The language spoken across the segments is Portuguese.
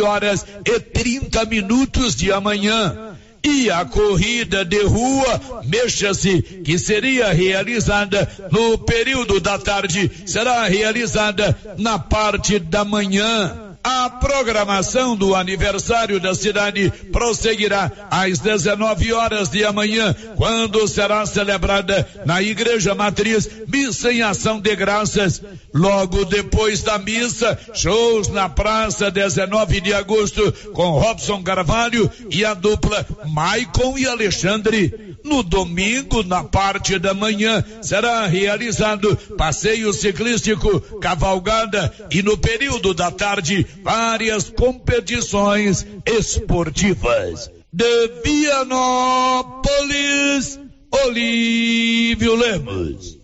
horas e 30 minutos de amanhã. E a corrida de rua, mexa-se, que seria realizada no período da tarde, será realizada na parte da manhã. A programação do aniversário da cidade prosseguirá às 19 horas de amanhã, quando será celebrada na Igreja Matriz missa em ação de graças. Logo depois da missa, shows na praça 19 de agosto com Robson Carvalho e a dupla Maicon e Alexandre. No domingo, na parte da manhã, será realizado passeio ciclístico, cavalgada e no período da tarde, várias competições esportivas. De Vianópolis, Olívio Lemos.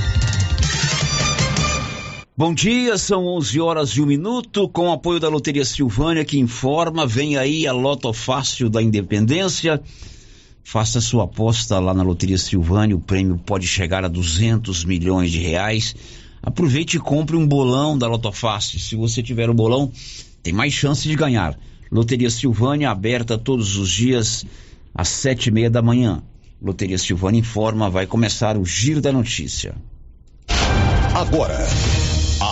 Bom dia, são 11 horas e um minuto, com o apoio da Loteria Silvânia, que informa, vem aí a Loto Fácil da Independência. Faça sua aposta lá na Loteria Silvânia, o prêmio pode chegar a 200 milhões de reais. Aproveite e compre um bolão da Loto Fácil. Se você tiver o um bolão, tem mais chance de ganhar. Loteria Silvânia, aberta todos os dias às sete e meia da manhã. Loteria Silvânia informa, vai começar o Giro da Notícia. Agora.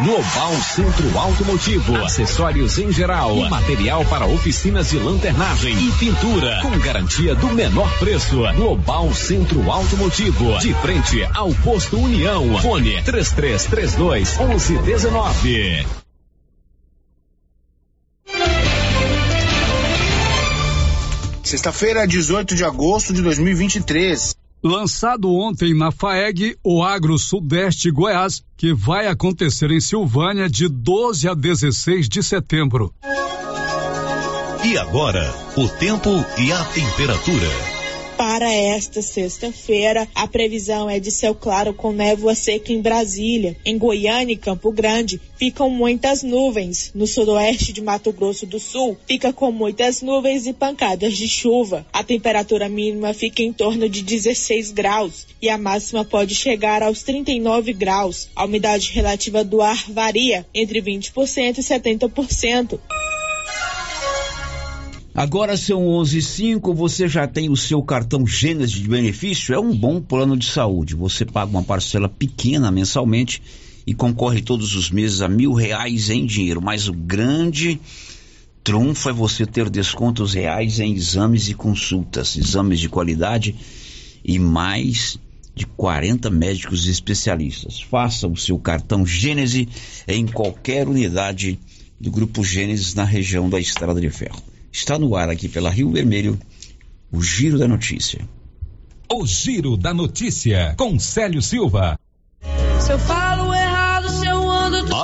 Global Centro Automotivo, acessórios em geral, material para oficinas de lanternagem e pintura, com garantia do menor preço. Global Centro Automotivo, de frente ao posto União. Fone 3332 1119. Sexta-feira, 18 de agosto de 2023. Lançado ontem na FAEG, o Agro Sudeste Goiás, que vai acontecer em Silvânia de 12 a 16 de setembro. E agora, o tempo e a temperatura. Para esta sexta-feira, a previsão é de céu claro com névoa seca em Brasília. Em Goiânia e Campo Grande, ficam muitas nuvens. No sudoeste de Mato Grosso do Sul, fica com muitas nuvens e pancadas de chuva. A temperatura mínima fica em torno de 16 graus e a máxima pode chegar aos 39 graus. A umidade relativa do ar varia entre 20% e 70%. Agora são 11:05. Você já tem o seu cartão Gênesis de benefício? É um bom plano de saúde. Você paga uma parcela pequena mensalmente e concorre todos os meses a mil reais em dinheiro. Mas o grande trunfo é você ter descontos reais em exames e consultas, exames de qualidade e mais de 40 médicos especialistas. Faça o seu cartão Gênesis em qualquer unidade do Grupo Gênesis na região da Estrada de Ferro. Está no ar aqui pela Rio Vermelho, o Giro da Notícia. O Giro da Notícia, com Célio Silva. Se eu falo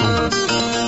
Thank you.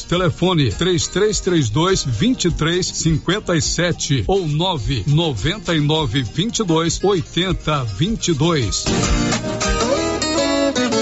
Telefone 3332 2357 ou 999 22 80 22.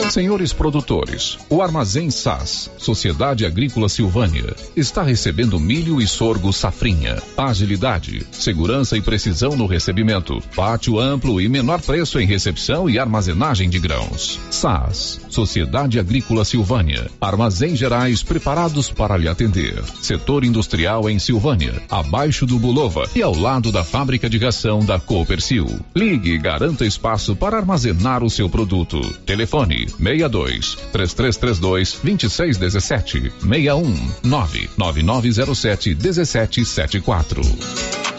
Senhores produtores, o Armazém SAS, Sociedade Agrícola Silvânia, está recebendo milho e sorgo safrinha. Agilidade, segurança e precisão no recebimento. Pátio amplo e menor preço em recepção e armazenagem de grãos. SAS, Sociedade Agrícola Silvânia. Armazém gerais preparados para lhe atender. Setor industrial em Silvânia, abaixo do Bulova e ao lado da fábrica de ração da Coopercil. Ligue e garanta espaço para armazenar o seu produto. Telefone 62 3332 2617 61 99907 1774.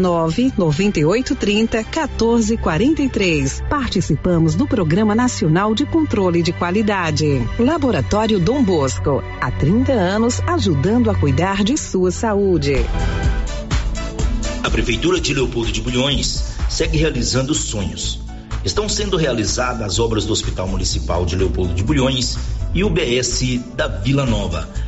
33 32 14 43. WhatsApp 99830 1443. Participamos do Programa Nacional de Controle de Qualidade. Laboratório Dom Bosco, há 30 anos ajudando a cuidar de sua saúde. A Prefeitura de Leopoldo de Bulhões segue realizando sonhos. Estão sendo realizadas as obras do Hospital Municipal de Leopoldo de Bulhões e o BS da Vila Nova.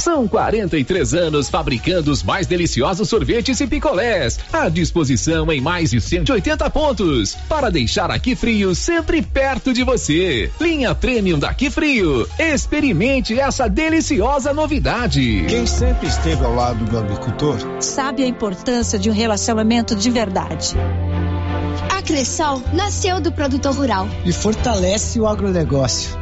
São 43 anos fabricando os mais deliciosos sorvetes e picolés. À disposição em mais de 180 pontos. Para deixar aqui frio sempre perto de você. Linha Premium daqui frio. Experimente essa deliciosa novidade. Quem sempre esteve ao lado do agricultor sabe a importância de um relacionamento de verdade. A Cressol nasceu do produtor rural e fortalece o agronegócio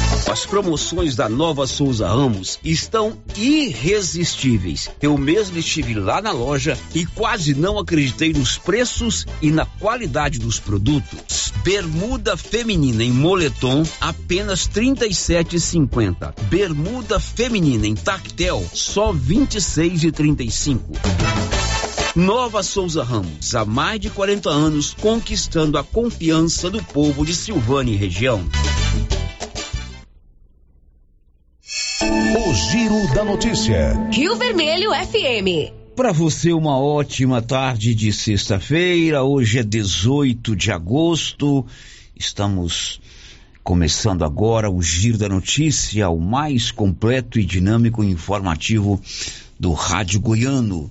As promoções da Nova Souza Ramos estão irresistíveis. Eu mesmo estive lá na loja e quase não acreditei nos preços e na qualidade dos produtos. Bermuda feminina em moletom apenas R$ 37,50. Bermuda feminina em tactel só R$ 26,35. Nova Souza Ramos, há mais de 40 anos conquistando a confiança do povo de Silvânia e região. O Giro da Notícia. Rio Vermelho FM. Para você, uma ótima tarde de sexta-feira. Hoje é 18 de agosto. Estamos começando agora o Giro da Notícia, o mais completo e dinâmico e informativo do Rádio Goiano.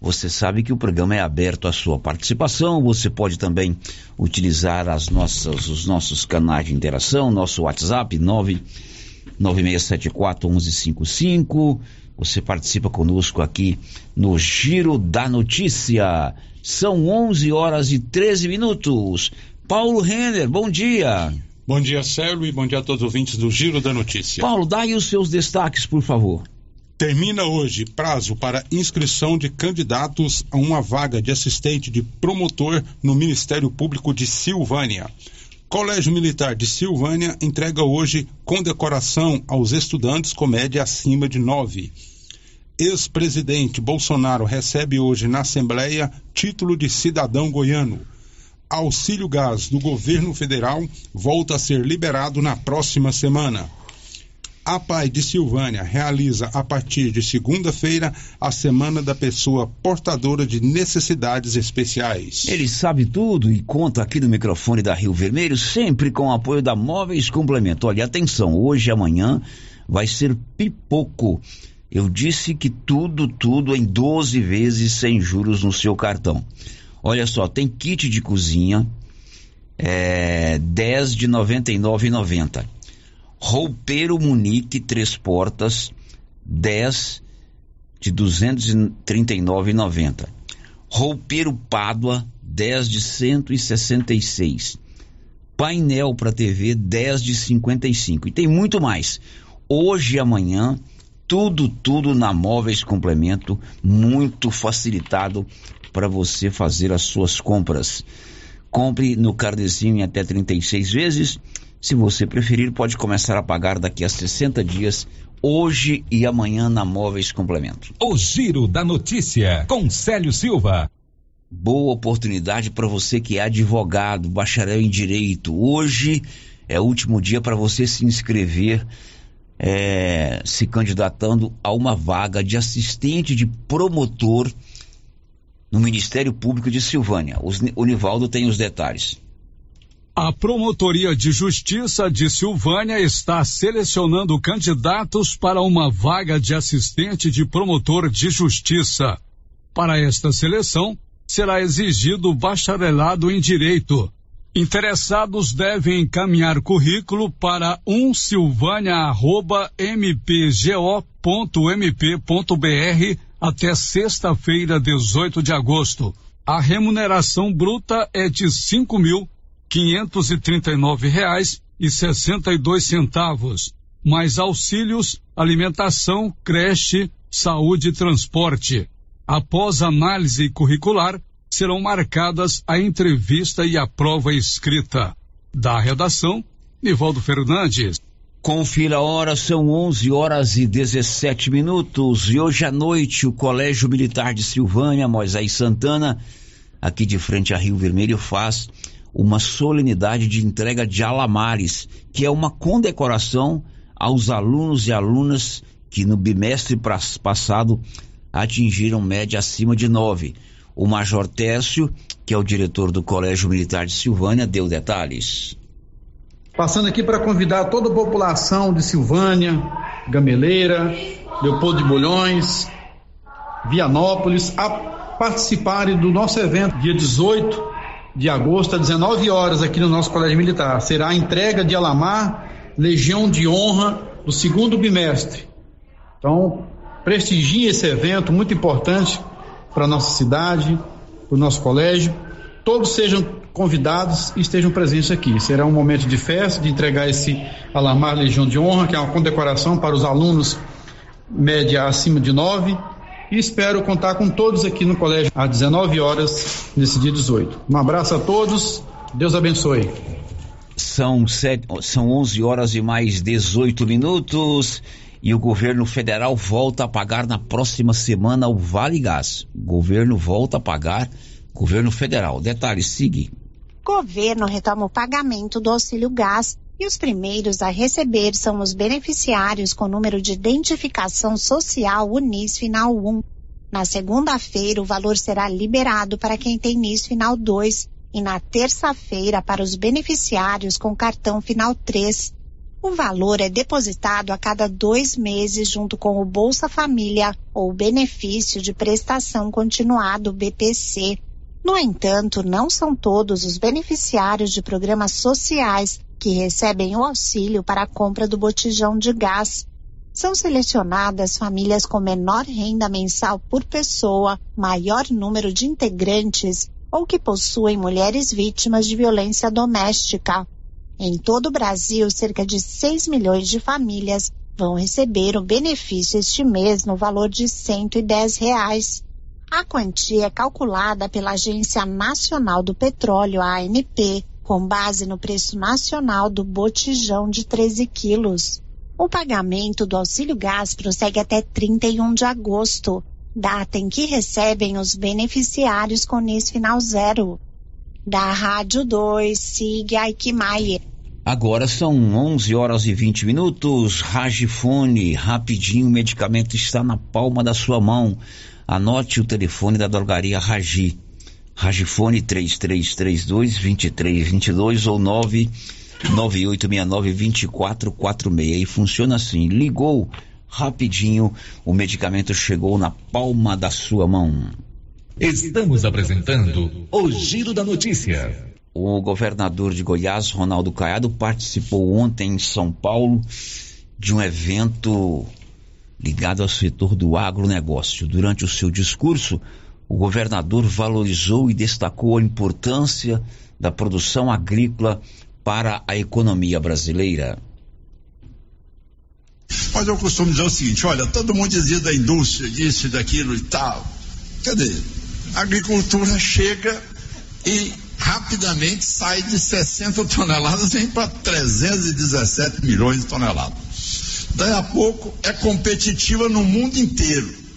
Você sabe que o programa é aberto à sua participação. Você pode também utilizar as nossas, os nossos canais de interação, nosso WhatsApp 9 9674 1155. Você participa conosco aqui no Giro da Notícia. São 11 horas e 13 minutos. Paulo Renner, bom dia. Bom dia, Célio, e bom dia a todos os ouvintes do Giro da Notícia. Paulo, dá aí os seus destaques, por favor. Termina hoje prazo para inscrição de candidatos a uma vaga de assistente de promotor no Ministério Público de Silvânia. Colégio Militar de Silvânia entrega hoje condecoração aos estudantes com média acima de 9. Ex-presidente Bolsonaro recebe hoje na Assembleia título de cidadão goiano. Auxílio gás do governo federal volta a ser liberado na próxima semana. A PAI de Silvânia realiza a partir de segunda-feira a Semana da Pessoa Portadora de Necessidades Especiais. Ele sabe tudo e conta aqui no microfone da Rio Vermelho, sempre com o apoio da Móveis Complemento. Olha, atenção, hoje e amanhã vai ser pipoco. Eu disse que tudo, tudo em 12 vezes sem juros no seu cartão. Olha só, tem kit de cozinha, é, 10 de R$ 99,90 Roupeiro Munique, três portas, 10 de 239,90. Roupeiro Pádua, 10 de 166. Painel para TV 10 de 55. E tem muito mais. Hoje e amanhã, tudo, tudo na Móveis Complemento, muito facilitado para você fazer as suas compras. Compre no Cardezinho em até 36 vezes. Se você preferir, pode começar a pagar daqui a 60 dias hoje e amanhã na Móveis Complemento. O Giro da Notícia, com Célio Silva. Boa oportunidade para você que é advogado, bacharel em direito. Hoje é o último dia para você se inscrever, é, se candidatando a uma vaga de assistente de promotor no Ministério Público de Silvânia. O Nivaldo tem os detalhes. A Promotoria de Justiça de Silvânia está selecionando candidatos para uma vaga de assistente de promotor de justiça. Para esta seleção, será exigido bacharelado em Direito. Interessados devem encaminhar currículo para umsilvania.mpgo.mp.br até sexta-feira, 18 de agosto. A remuneração bruta é de cinco mil quinhentos e trinta e nove reais e sessenta e dois centavos, mais auxílios, alimentação, creche, saúde e transporte. Após análise curricular, serão marcadas a entrevista e a prova escrita. Da redação, Nivaldo Fernandes. Confira a hora, são 11 horas e 17 minutos. E hoje à noite, o Colégio Militar de Silvânia, Moisés Santana, aqui de frente a Rio Vermelho, faz uma solenidade de entrega de alamares, que é uma condecoração aos alunos e alunas que no bimestre passado atingiram média acima de 9. O Major Técio, que é o diretor do Colégio Militar de Silvânia, deu detalhes. Passando aqui para convidar toda a população de Silvânia, Gameleira, Leopoldo de Bolhões, Vianópolis, a participarem do nosso evento, dia 18 de agosto, às 19 horas, aqui no nosso Colégio Militar. Será a entrega de Alamar, Legião de Honra, do segundo bimestre. Então, prestigie esse evento muito importante para a nossa cidade, para o nosso colégio. Todos sejam convidados e estejam presentes aqui. Será um momento de festa, de entregar esse Alamar Legião de Honra, que é uma condecoração para os alunos média acima de 9 e espero contar com todos aqui no colégio às 19 horas, nesse dia 18. Um abraço a todos, Deus abençoe. São, sete, são 11 horas e mais 18 minutos e o governo federal volta a pagar na próxima semana o Vale Gás. O governo volta a pagar, governo federal. Detalhe, siga. Governo retoma o pagamento do auxílio gás e os primeiros a receber são os beneficiários com número de identificação social UNIS final 1. Na segunda-feira, o valor será liberado para quem tem NIS final 2 e na terça-feira para os beneficiários com cartão final 3. O valor é depositado a cada dois meses junto com o Bolsa Família ou benefício de prestação continuado BPC. No entanto, não são todos os beneficiários de programas sociais que recebem o auxílio para a compra do botijão de gás. São selecionadas famílias com menor renda mensal por pessoa, maior número de integrantes ou que possuem mulheres vítimas de violência doméstica. Em todo o Brasil, cerca de 6 milhões de famílias vão receber o benefício este mês no valor de 110 reais. A quantia é calculada pela Agência Nacional do Petróleo, ANP, com base no preço nacional do botijão de 13 quilos. O pagamento do auxílio gás prossegue até 31 de agosto, data em que recebem os beneficiários com NIS final zero. Da Rádio 2, siga Aikmaier. Agora são 11 horas e 20 minutos. Ragifone, rapidinho, o medicamento está na palma da sua mão. Anote o telefone da drogaria Ragi. Ragifone 3332 2322 ou 99869 2446. E funciona assim: ligou rapidinho, o medicamento chegou na palma da sua mão. Estamos apresentando o Giro da Notícia. O governador de Goiás, Ronaldo Caiado, participou ontem em São Paulo de um evento ligado ao setor do agronegócio. Durante o seu discurso, o governador valorizou e destacou a importância da produção agrícola para a economia brasileira. Mas eu costumo dizer o seguinte: olha, todo mundo dizia da indústria, disso e daquilo e tal. Cadê? A agricultura chega e rapidamente sai de 60 toneladas vem para 317 milhões de toneladas. Daí a pouco é competitiva no mundo inteiro.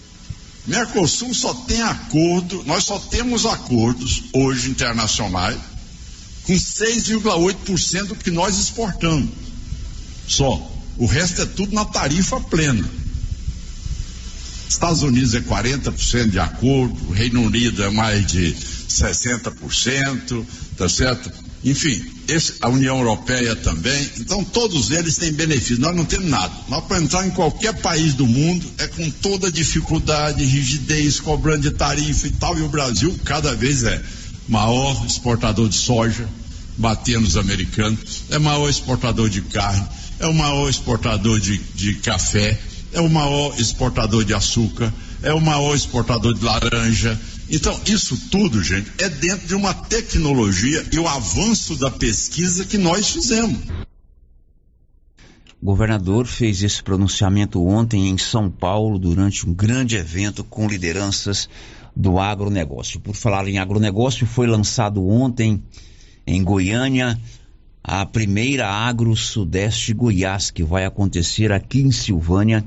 Mercosul só tem acordo, nós só temos acordos hoje internacionais com 6,8% do que nós exportamos. Só. O resto é tudo na tarifa plena. Estados Unidos é 40% de acordo, Reino Unido é mais de 60%, tá certo? Enfim, esse, a União Europeia também. Então, todos eles têm benefício. Nós não temos nada. Nós, para entrar em qualquer país do mundo, é com toda dificuldade, rigidez, cobrando de tarifa e tal. E o Brasil, cada vez é maior exportador de soja, batendo os americanos, é maior exportador de carne, é o maior exportador de, de café, é o maior exportador de açúcar, é o maior exportador de laranja. Então, isso tudo, gente, é dentro de uma tecnologia e o avanço da pesquisa que nós fizemos. O governador fez esse pronunciamento ontem em São Paulo durante um grande evento com lideranças do agronegócio. Por falar em agronegócio, foi lançado ontem em Goiânia a primeira Agro Sudeste Goiás, que vai acontecer aqui em Silvânia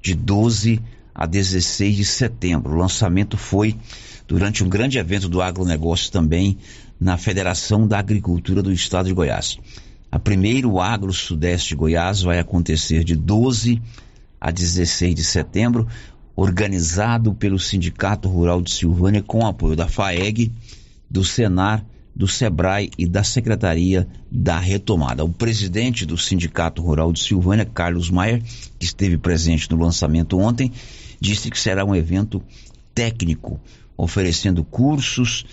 de 12 a 16 de setembro. O lançamento foi durante um grande evento do agronegócio também na Federação da Agricultura do Estado de Goiás. A primeiro Agro Sudeste Goiás vai acontecer de 12 a 16 de setembro, organizado pelo Sindicato Rural de Silvânia com apoio da FAEG, do Senar do SEBRAE e da Secretaria da Retomada. O presidente do Sindicato Rural de Silvânia, Carlos Maier, que esteve presente no lançamento ontem, disse que será um evento técnico, oferecendo cursos,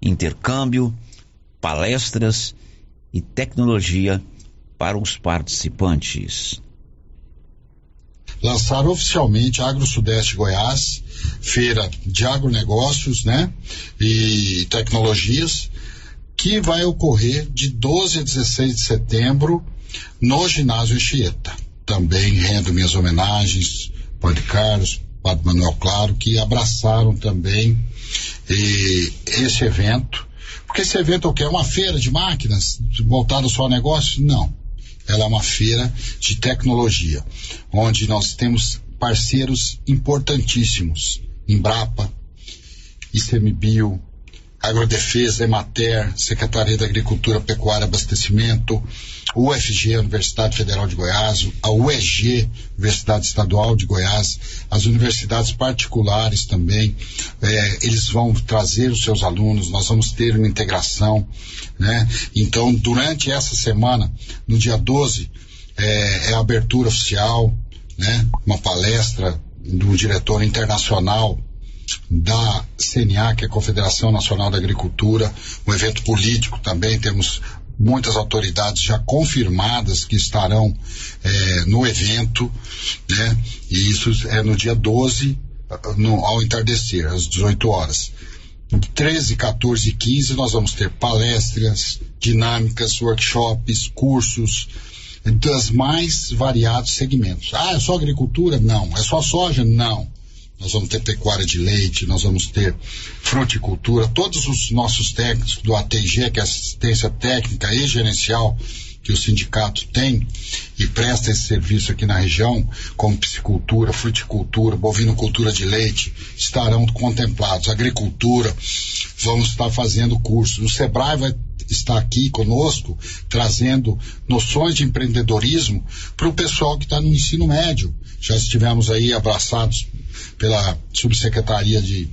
intercâmbio, palestras e tecnologia para os participantes lançar oficialmente Agro Sudeste Goiás, feira de agronegócios, né, e tecnologias, que vai ocorrer de 12 a 16 de setembro no ginásio Anchieta. Também rendo minhas homenagens, Padre Carlos, Padre Manuel Claro, que abraçaram também esse evento. Porque esse evento é o quê? É uma feira de máquinas voltada só a negócio? Não. Ela é uma feira de tecnologia, onde nós temos parceiros importantíssimos. Embrapa, ICMBio, Agrodefesa, Emater, Secretaria da Agricultura, Pecuária e Abastecimento, UFG, Universidade Federal de Goiás, a UEG, Universidade Estadual de Goiás, as universidades particulares também, é, eles vão trazer os seus alunos, nós vamos ter uma integração, né? Então, durante essa semana, no dia 12, é, é a abertura oficial, né? Uma palestra do diretor internacional da CNA, que é a Confederação Nacional da Agricultura, um evento político também, temos muitas autoridades já confirmadas que estarão é, no evento, né? E isso é no dia 12, no, ao entardecer, às 18 horas. 13, 14 e 15 nós vamos ter palestras, dinâmicas, workshops, cursos, das mais variados segmentos. Ah, é só agricultura? Não. É só soja? Não nós vamos ter pecuária de leite, nós vamos ter fruticultura, todos os nossos técnicos do ATG, que é assistência técnica e gerencial que o sindicato tem e presta esse serviço aqui na região, como piscicultura, fruticultura, bovinocultura de leite, estarão contemplados. Agricultura, vamos estar fazendo cursos. O SEBRAE vai estar aqui conosco, trazendo noções de empreendedorismo para o pessoal que está no ensino médio. Já estivemos aí abraçados pela Subsecretaria de,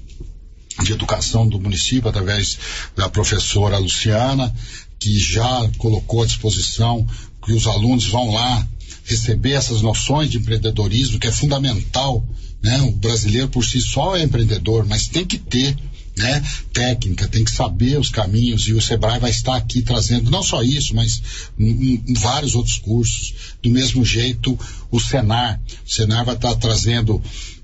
de Educação do município, através da professora Luciana, que já colocou à disposição que os alunos vão lá receber essas noções de empreendedorismo, que é fundamental. Né? O brasileiro por si só é empreendedor, mas tem que ter né, técnica, tem que saber os caminhos e o Sebrae vai estar aqui trazendo não só isso, mas em, em vários outros cursos. Do mesmo jeito, o Senar, o Senar vai estar trazendo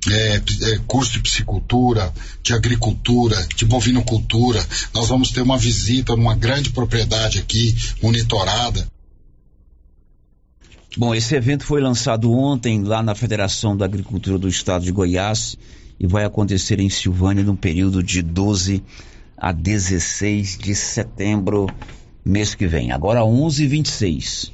é, é, curso de piscicultura, de agricultura, de bovinocultura. Nós vamos ter uma visita numa grande propriedade aqui, monitorada. Bom, esse evento foi lançado ontem lá na Federação da Agricultura do Estado de Goiás e vai acontecer em Silvânia no período de 12 a 16 de setembro, mês que vem. Agora 11:26.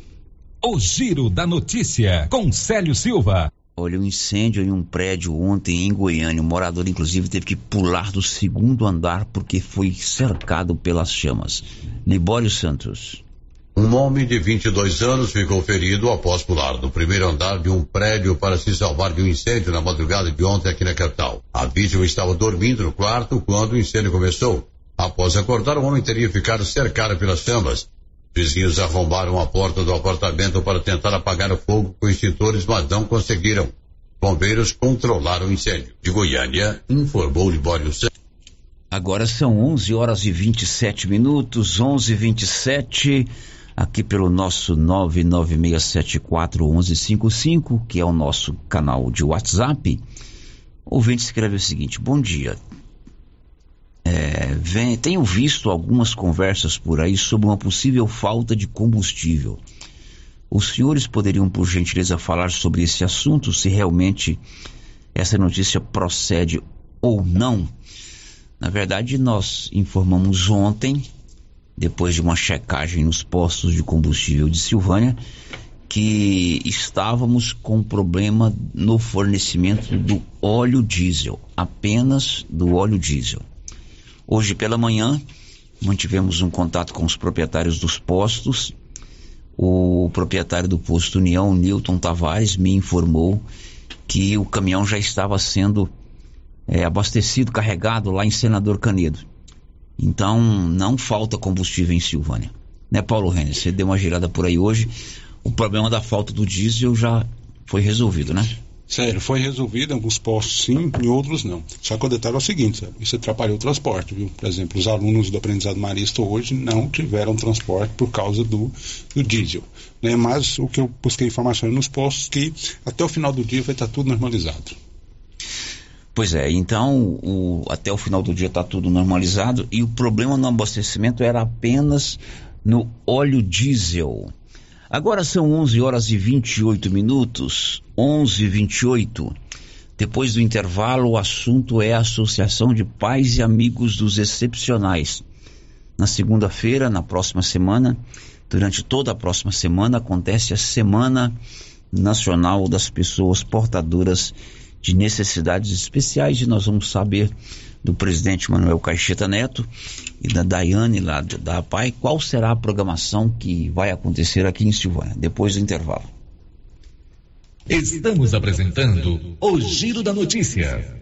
O Giro da Notícia com Célio Silva. Olha, um incêndio em um prédio ontem em Goiânia. O morador, inclusive, teve que pular do segundo andar porque foi cercado pelas chamas. Libório Santos. Um homem de 22 anos ficou ferido após pular do primeiro andar de um prédio para se salvar de um incêndio na madrugada de ontem aqui na capital. A vítima estava dormindo no quarto quando o incêndio começou. Após acordar, o homem teria ficado cercado pelas chamas. Vizinhos arrombaram a porta do apartamento para tentar apagar o fogo com extintores, mas não conseguiram. Bombeiros controlaram o incêndio. De Goiânia, informou Libório Santos. Agora são 11 horas e 27 minutos, 11 e 27 aqui pelo nosso 996741155, que é o nosso canal de WhatsApp. O ouvinte escreve o seguinte: Bom dia. É, vem, tenho visto algumas conversas por aí sobre uma possível falta de combustível. Os senhores poderiam, por gentileza, falar sobre esse assunto, se realmente essa notícia procede ou não? Na verdade, nós informamos ontem depois de uma checagem nos postos de combustível de Silvânia, que estávamos com problema no fornecimento do óleo diesel, apenas do óleo diesel. Hoje pela manhã, mantivemos um contato com os proprietários dos postos. O proprietário do posto União, Newton Tavares, me informou que o caminhão já estava sendo é, abastecido, carregado lá em Senador Canedo. Então, não falta combustível em Silvânia. Né, Paulo Renner? Você deu uma girada por aí hoje. O problema da falta do diesel já foi resolvido, né? Sério, foi resolvido em alguns postos sim, em outros não. Só que o detalhe é o seguinte, isso atrapalhou o transporte, viu? Por exemplo, os alunos do aprendizado marista hoje não tiveram transporte por causa do, do diesel. Né? Mas o que eu busquei informações nos postos que até o final do dia vai estar tudo normalizado. Pois é, então o, até o final do dia está tudo normalizado e o problema no abastecimento era apenas no óleo diesel. Agora são 11 horas e 28 minutos, 11 e 28. Depois do intervalo, o assunto é a Associação de Pais e Amigos dos Excepcionais. Na segunda-feira, na próxima semana, durante toda a próxima semana, acontece a Semana Nacional das Pessoas Portadoras de de necessidades especiais e nós vamos saber do presidente Manuel Caixeta Neto e da Daiane lá da APAI qual será a programação que vai acontecer aqui em Silvânia, depois do intervalo. Estamos apresentando o Giro da Notícia.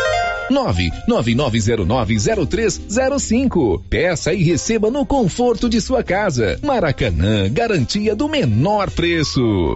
999090305. Peça e receba no conforto de sua casa. Maracanã, garantia do menor preço.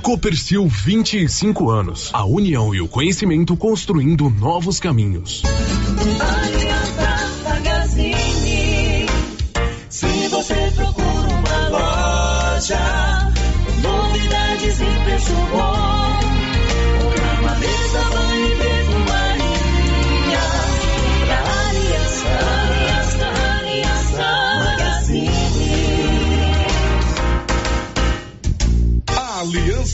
Copercil 25 anos. A união e o conhecimento construindo novos caminhos. Se você procura uma loja, novidades e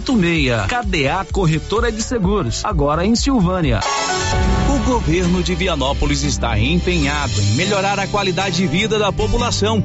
6686. KDA Corretora de Seguros, agora em Silvânia. O governo de Vianópolis está empenhado em melhorar a qualidade de vida da população.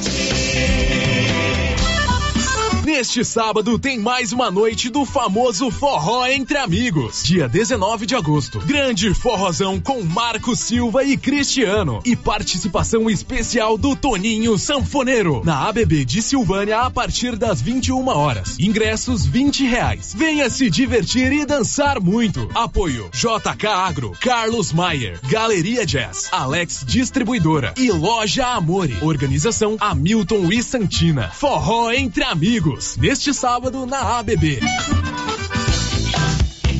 Neste sábado tem mais uma noite do famoso Forró Entre Amigos. Dia 19 de agosto. Grande forrozão com Marco Silva e Cristiano. E participação especial do Toninho Sanfoneiro. Na ABB de Silvânia a partir das 21 horas. Ingressos 20 reais. Venha se divertir e dançar muito. Apoio JK Agro, Carlos Maier, Galeria Jazz, Alex Distribuidora e Loja Amore. Organização Hamilton e Santina. Forró Entre Amigos. Neste sábado na ABB.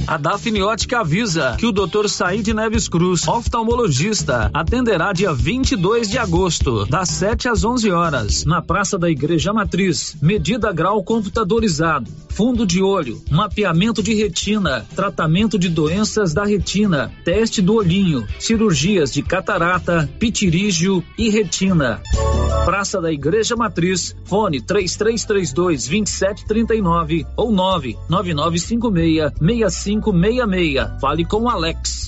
A Dafniótica avisa que o Dr. Said Neves Cruz, oftalmologista, atenderá dia 22 de agosto, das 7 às 11 horas, na Praça da Igreja Matriz. Medida grau computadorizado, fundo de olho, mapeamento de retina, tratamento de doenças da retina, teste do olhinho, cirurgias de catarata, pitirígio e retina. Praça da Igreja Matriz, fone 3332 2739 ou 99956 6566. Fale com Alex.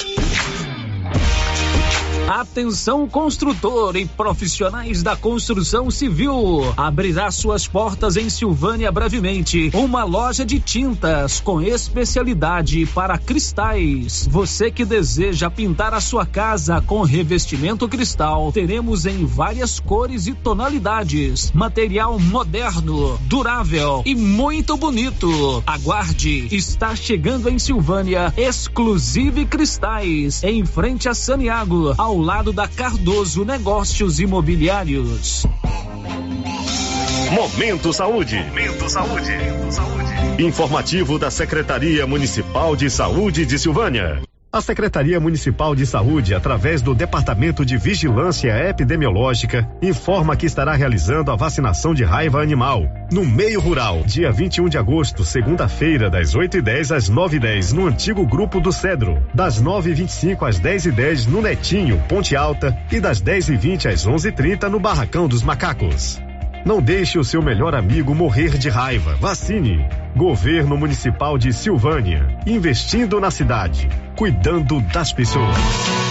Atenção construtor e profissionais da construção civil. Abrirá suas portas em Silvânia brevemente. Uma loja de tintas com especialidade para cristais. Você que deseja pintar a sua casa com revestimento cristal, teremos em várias cores e tonalidades. Material moderno, durável e muito bonito. Aguarde, está chegando em Silvânia Exclusive Cristais, em frente a Saniago, ao lado da Cardoso Negócios Imobiliários. Momento Saúde. Momento Saúde. Informativo da Secretaria Municipal de Saúde de Silvânia. A Secretaria Municipal de Saúde, através do Departamento de Vigilância Epidemiológica, informa que estará realizando a vacinação de raiva animal no meio rural, dia 21 de agosto, segunda-feira, das 8h10 às 9h10, no antigo Grupo do Cedro, das 9h25 às 10h10 no Netinho, Ponte Alta, e das 10h20 às 11h30 no Barracão dos Macacos. Não deixe o seu melhor amigo morrer de raiva. Vacine. Governo Municipal de Silvânia. Investindo na cidade. Cuidando das pessoas.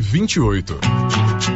28.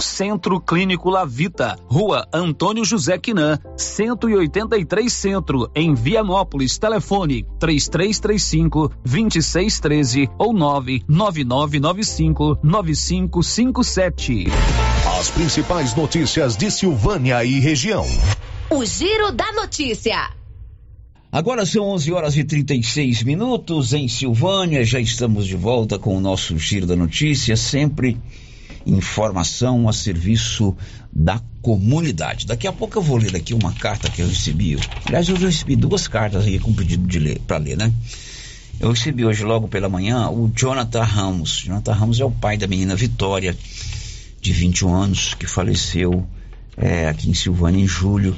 Centro Clínico Lavita, Rua Antônio José Quinan, 183 Centro, em Vianópolis. Telefone 3335 2613 ou 99995 9557. As principais notícias de Silvânia e região. O Giro da Notícia. Agora são 11 horas e 36 minutos em Silvânia. Já estamos de volta com o nosso Giro da Notícia, sempre informação a serviço da comunidade. Daqui a pouco eu vou ler aqui uma carta que eu recebi. Aliás, eu recebi duas cartas aí com pedido de ler para ler, né? Eu recebi hoje logo pela manhã o Jonathan Ramos. Jonathan Ramos é o pai da menina Vitória, de 21 anos, que faleceu é, aqui em Silvânia em julho,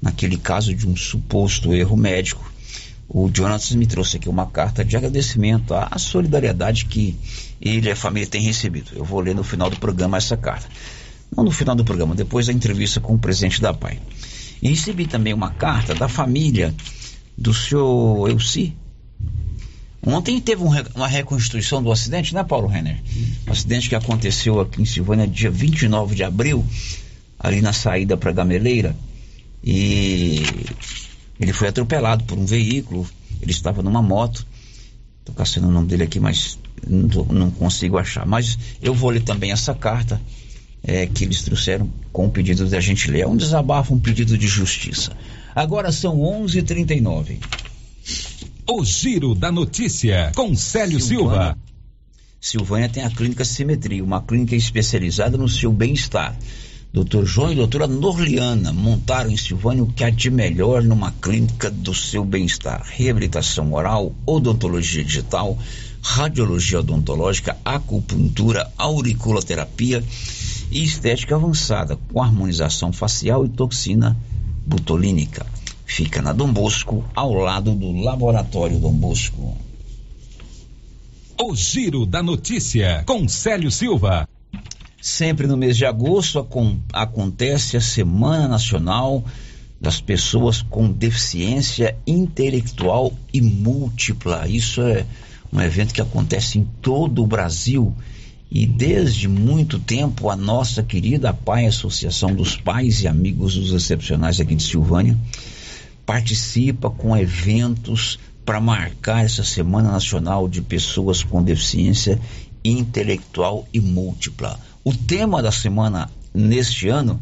naquele caso de um suposto erro médico. O Jonathan me trouxe aqui uma carta de agradecimento à solidariedade que ele e a família têm recebido. Eu vou ler no final do programa essa carta. Não no final do programa, depois da entrevista com o presidente da PAI. E recebi também uma carta da família do senhor Elci. Ontem teve um, uma reconstituição do acidente, né, Paulo Renner? Um acidente que aconteceu aqui em Silvânia dia 29 de abril, ali na saída para Gameleira. E ele foi atropelado por um veículo, ele estava numa moto. Estou caçando o nome dele aqui, mas não, consigo achar. Mas eu vou ler também essa carta é, que eles trouxeram com o pedido da gente ler. É um desabafo, um pedido de justiça. Agora são 11:39. h 39 O Giro da Notícia, com Célio Silvânia. Silva. Silvânia tem a Clínica Simetria, uma clínica especializada no seu bem-estar. Doutor João e doutora Norliana montaram em Silvânia o que há de melhor numa clínica do seu bem-estar. Reabilitação oral, odontologia digital, radiologia odontológica, acupuntura, auriculoterapia e estética avançada, com harmonização facial e toxina butolínica. Fica na Dom Bosco, ao lado do Laboratório Dom Bosco. O Giro da Notícia, com Célio Silva. Sempre no mês de agosto acon acontece a Semana Nacional das pessoas com deficiência intelectual e múltipla. Isso é um evento que acontece em todo o Brasil e desde muito tempo a nossa querida PAI, Associação dos Pais e Amigos dos Excepcionais aqui de Silvânia, participa com eventos para marcar essa Semana Nacional de Pessoas com Deficiência Intelectual e Múltipla. O tema da semana neste ano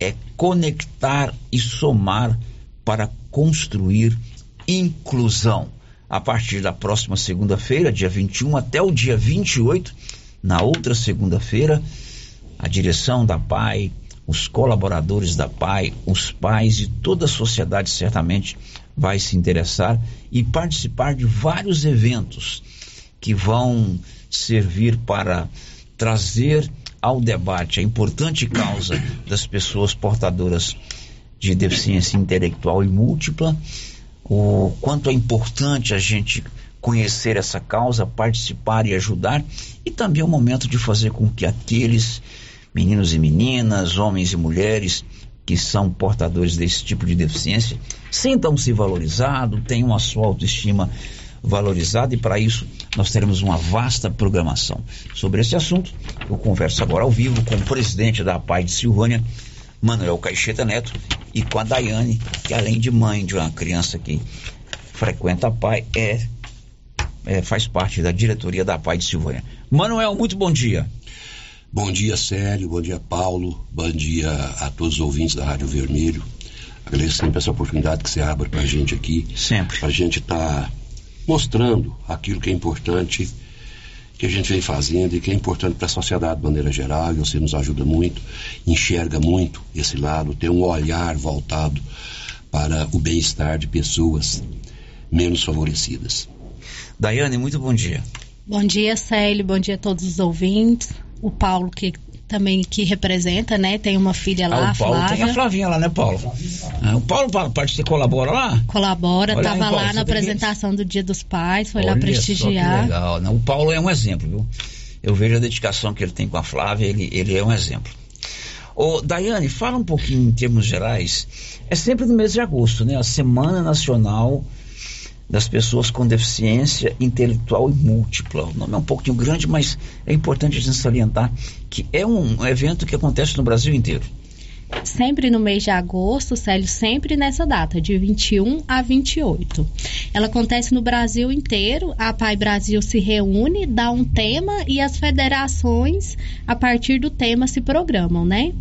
é conectar e somar para construir inclusão. A partir da próxima segunda-feira, dia 21, até o dia 28, na outra segunda-feira, a direção da PAI, os colaboradores da PAI, os pais e toda a sociedade certamente vai se interessar e participar de vários eventos que vão servir para trazer ao debate a importante causa das pessoas portadoras de deficiência intelectual e múltipla, o quanto é importante a gente conhecer essa causa, participar e ajudar, e também o momento de fazer com que aqueles meninos e meninas, homens e mulheres que são portadores desse tipo de deficiência sintam-se valorizados, tenham a sua autoestima valorizada e para isso nós teremos uma vasta programação. Sobre esse assunto, eu converso agora ao vivo com o presidente da PAI de Silvânia, Manuel Caixeta Neto, e com a Daiane, que além de mãe de uma criança que frequenta a PAI, é, é faz parte da diretoria da PAI de Silvânia. Manuel, muito bom dia. Bom dia, Célio. Bom dia, Paulo. Bom dia a todos os ouvintes da Rádio Vermelho. Agradeço sempre essa oportunidade que você abre para a gente aqui. Sempre. Para a gente estar tá mostrando aquilo que é importante, que a gente vem fazendo e que é importante para a sociedade de maneira geral. E você nos ajuda muito, enxerga muito esse lado, tem um olhar voltado para o bem-estar de pessoas menos favorecidas. Daiane, muito bom dia. Bom dia, Célio. Bom dia a todos os ouvintes o Paulo que também que representa, né? Tem uma filha lá, ah, o Paulo Flávia. tem a Flavinha lá, né, Paulo? Ah, o Paulo parte colabora lá? Colabora, Olha tava aí, Paulo, lá você na apresentação do Dia dos Pais, foi Olha lá só que prestigiar. legal, né? O Paulo é um exemplo, viu? Eu vejo a dedicação que ele tem com a Flávia, ele, ele é um exemplo. Ô, Daiane, fala um pouquinho em termos gerais. É sempre no mês de agosto, né? A Semana Nacional das Pessoas com Deficiência Intelectual e Múltipla. O nome é um pouquinho grande, mas é importante a gente salientar que é um evento que acontece no Brasil inteiro. Sempre no mês de agosto, Célio, sempre nessa data, de 21 a 28. Ela acontece no Brasil inteiro. A Pai Brasil se reúne, dá um tema e as federações, a partir do tema, se programam, né?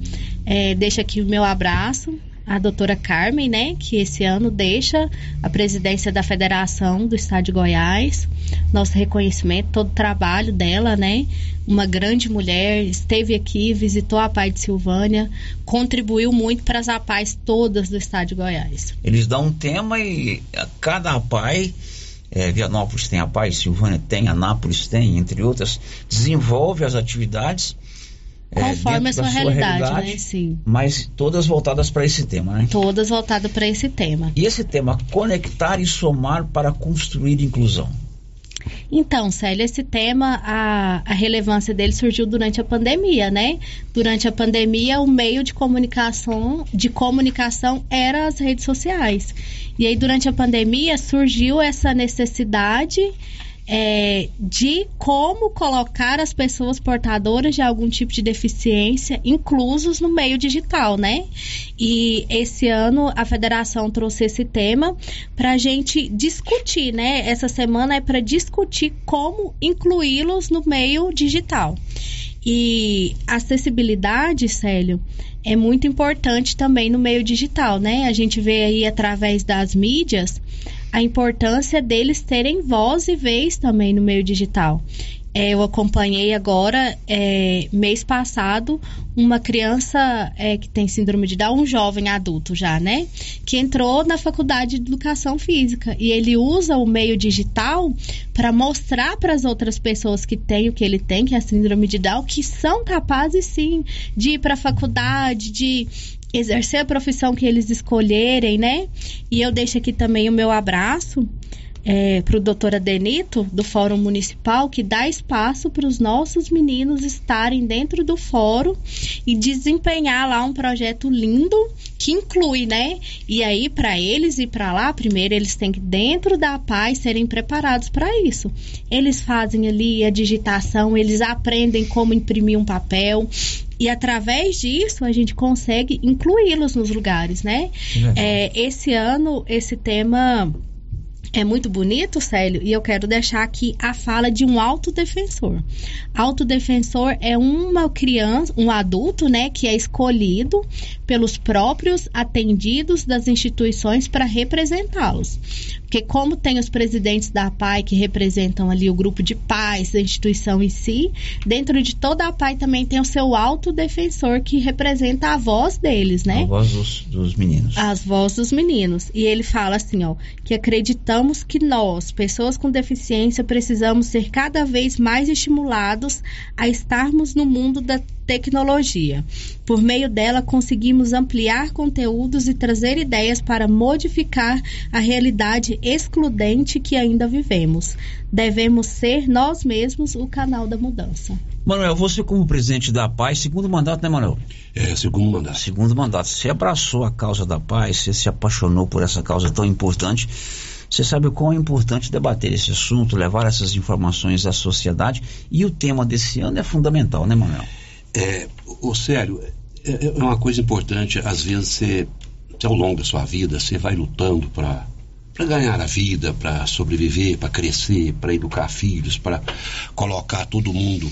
É, deixa aqui o meu abraço à doutora Carmen, né? Que esse ano deixa a presidência da Federação do Estado de Goiás. Nosso reconhecimento, todo o trabalho dela, né? Uma grande mulher, esteve aqui, visitou a Pai de Silvânia, contribuiu muito para as APAES todas do Estado de Goiás. Eles dão um tema e a cada APAI, é, Vianópolis tem APAI, Silvânia tem, Anápolis tem, entre outras, desenvolve as atividades. É, Conforme a dentro da sua realidade, né? Sim. Mas todas voltadas para esse tema, né? Todas voltadas para esse tema. E esse tema, conectar e somar para construir inclusão. Então, Célia, esse tema, a, a relevância dele surgiu durante a pandemia, né? Durante a pandemia, o meio de comunicação, de comunicação era as redes sociais. E aí, durante a pandemia, surgiu essa necessidade é, de como colocar as pessoas portadoras de algum tipo de deficiência inclusos no meio digital, né? E esse ano a federação trouxe esse tema para a gente discutir, né? Essa semana é para discutir como incluí-los no meio digital. E acessibilidade, Célio, é muito importante também no meio digital, né? A gente vê aí através das mídias a importância deles terem voz e vez também no meio digital. É, eu acompanhei agora, é, mês passado, uma criança é, que tem síndrome de Down, um jovem adulto já, né? Que entrou na faculdade de educação física e ele usa o meio digital para mostrar para as outras pessoas que têm o que ele tem, que é a síndrome de Down, que são capazes sim de ir para a faculdade, de exercer a profissão que eles escolherem, né? E eu deixo aqui também o meu abraço é, para o doutor Adenito, do Fórum Municipal, que dá espaço para os nossos meninos estarem dentro do fórum e desempenhar lá um projeto lindo, que inclui, né? E aí, para eles ir para lá, primeiro eles têm que, dentro da paz, serem preparados para isso. Eles fazem ali a digitação, eles aprendem como imprimir um papel. E através disso a gente consegue incluí-los nos lugares, né? É, esse ano, esse tema é muito bonito, Célio, e eu quero deixar aqui a fala de um autodefensor. Autodefensor é uma criança, um adulto, né, que é escolhido pelos próprios atendidos das instituições para representá-los. Porque como tem os presidentes da PAI que representam ali o grupo de pais, a instituição em si, dentro de toda a PAI também tem o seu autodefensor que representa a voz deles, né? A voz dos, dos meninos. As vozes dos meninos. E ele fala assim, ó, que acreditamos que nós, pessoas com deficiência, precisamos ser cada vez mais estimulados a estarmos no mundo da tecnologia. Por meio dela, conseguimos ampliar conteúdos e trazer ideias para modificar a realidade excludente que ainda vivemos. Devemos ser nós mesmos o canal da mudança. Manuel, você como presidente da paz, segundo mandato, né, Manuel? É, segundo mandato. Segundo mandato. Você abraçou a causa da paz, você se apaixonou por essa causa tão importante. Você sabe o quão é importante debater esse assunto, levar essas informações à sociedade. E o tema desse ano é fundamental, né, Manuel? É, o sério, é, é uma coisa importante. Às vezes você, ao longo da sua vida, você vai lutando para para ganhar a vida, para sobreviver, para crescer, para educar filhos, para colocar todo mundo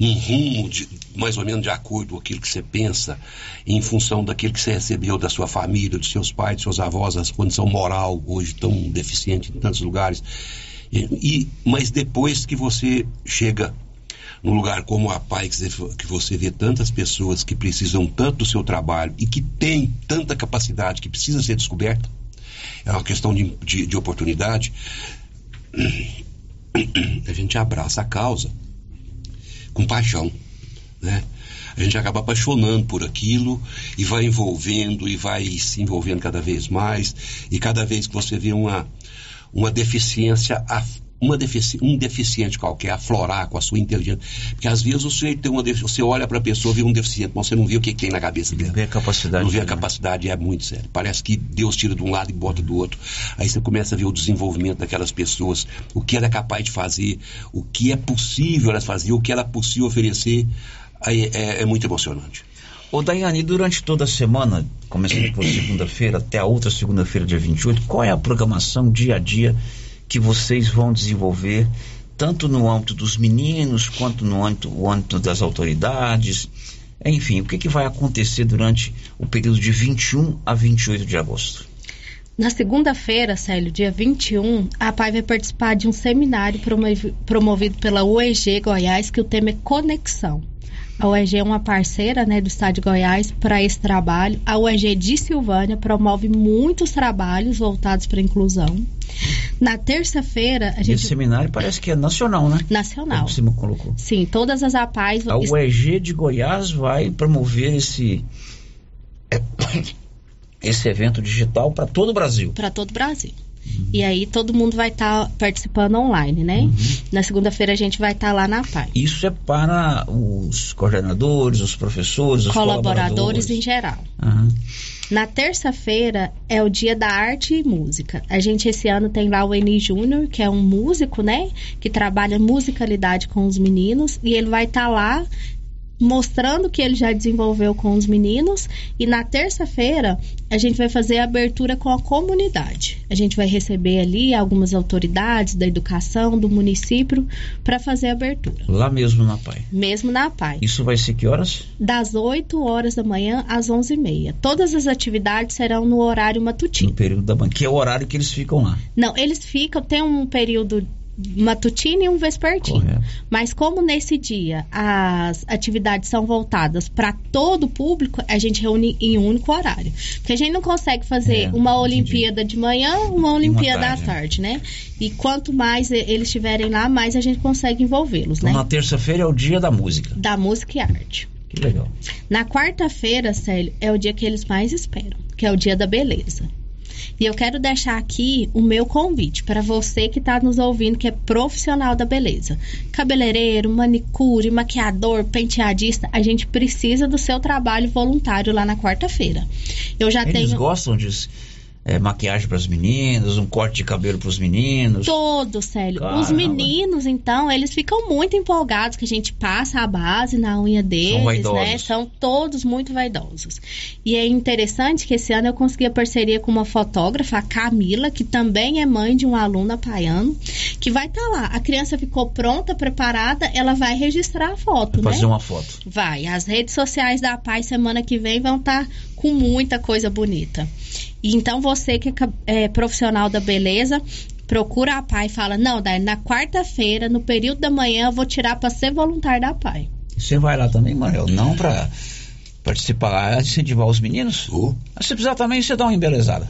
num rumo de, mais ou menos de acordo com aquilo que você pensa, em função daquilo que você recebeu da sua família, dos seus pais, dos seus avós, a condição moral hoje tão deficiente em tantos lugares. E, mas depois que você chega num lugar como a PAI, que você, vê tantas pessoas que precisam tanto do seu trabalho e que tem tanta capacidade que precisa ser descoberta, é uma questão de, de, de oportunidade, a gente abraça a causa com paixão, né? A gente acaba apaixonando por aquilo e vai envolvendo e vai se envolvendo cada vez mais e cada vez que você vê uma uma deficiência defici um deficiente qualquer aflorar com a sua inteligência. Porque às vezes você tem uma você olha para a pessoa vê um deficiente, mas você não vê o que, tem na cabeça dele. Não vê a capacidade. Não vê a capacidade, é muito sério. Parece que Deus tira de um lado e bota do outro. Aí você começa a ver o desenvolvimento daquelas pessoas, o que ela é capaz de fazer, o que é possível elas fazer, o que ela é possível oferecer. Aí é, é muito emocionante. Ô Daiane, durante toda a semana, começando por segunda-feira até a outra segunda-feira, dia 28, qual é a programação dia a dia que vocês vão desenvolver, tanto no âmbito dos meninos, quanto no âmbito, âmbito das autoridades? Enfim, o que, que vai acontecer durante o período de 21 a 28 de agosto? Na segunda-feira, Célio, dia 21, a PAI vai participar de um seminário promovido pela UEG Goiás, que o tema é Conexão. A UEG é uma parceira né, do Estado de Goiás para esse trabalho. A UEG de Silvânia promove muitos trabalhos voltados para a inclusão. Na terça-feira, a gente. Esse seminário parece que é nacional, né? Nacional. Como você colocou. Sim, todas as APAES. A UEG de Goiás vai promover esse. Esse evento digital para todo o Brasil. Para todo o Brasil. E aí todo mundo vai estar tá participando online, né? Uhum. Na segunda-feira a gente vai estar tá lá na PAI. Isso é para os coordenadores, os professores, os colaboradores, colaboradores. em geral. Uhum. Na terça-feira é o dia da arte e música. A gente esse ano tem lá o Eni Júnior, que é um músico, né? Que trabalha musicalidade com os meninos. E ele vai estar tá lá mostrando que ele já desenvolveu com os meninos. E na terça-feira a gente vai fazer a abertura com a comunidade. A gente vai receber ali algumas autoridades da educação do município para fazer a abertura. Lá mesmo na PAI. Mesmo na PAI. Isso vai ser que horas? Das 8 horas da manhã às 11h30. Todas as atividades serão no horário matutino. No período da manhã, que é o horário que eles ficam lá. Não, eles ficam, tem um período matutino e um vespertino. Correto. Mas como nesse dia as atividades são voltadas para todo o público, a gente reúne em um único horário. Porque a gente não consegue fazer é, uma Olimpíada entendi. de manhã, uma Olimpíada uma tarde, à tarde, né? E quanto mais eles estiverem lá, mais a gente consegue envolvê-los, então, né? Na terça-feira é o dia da música. Da música e arte. Que legal. Na quarta-feira, Célio, é o dia que eles mais esperam, que é o dia da beleza. E eu quero deixar aqui o meu convite para você que está nos ouvindo, que é profissional da beleza. Cabeleireiro, manicure, maquiador, penteadista, a gente precisa do seu trabalho voluntário lá na quarta-feira. Eu já Eles tenho. gostam disso. É, maquiagem para os meninos, um corte de cabelo para os meninos. Todos, Célio. Caramba. Os meninos, então, eles ficam muito empolgados que a gente passa a base na unha deles, vaidosos. né? São todos muito vaidosos. E é interessante que esse ano eu consegui a parceria com uma fotógrafa, a Camila, que também é mãe de um aluno apaiano, que vai estar lá. A criança ficou pronta, preparada, ela vai registrar a foto, né? Fazer uma foto. Vai. As redes sociais da PAI semana que vem vão estar com muita coisa bonita. Então você que é é, profissional da beleza, procura a PAI e fala: Não, Dai, na quarta-feira, no período da manhã, eu vou tirar para ser voluntário da PAI. Você vai lá também, Manuel? Não para participar lá, incentivar os meninos? Mas se precisar também, você dá uma embelezada.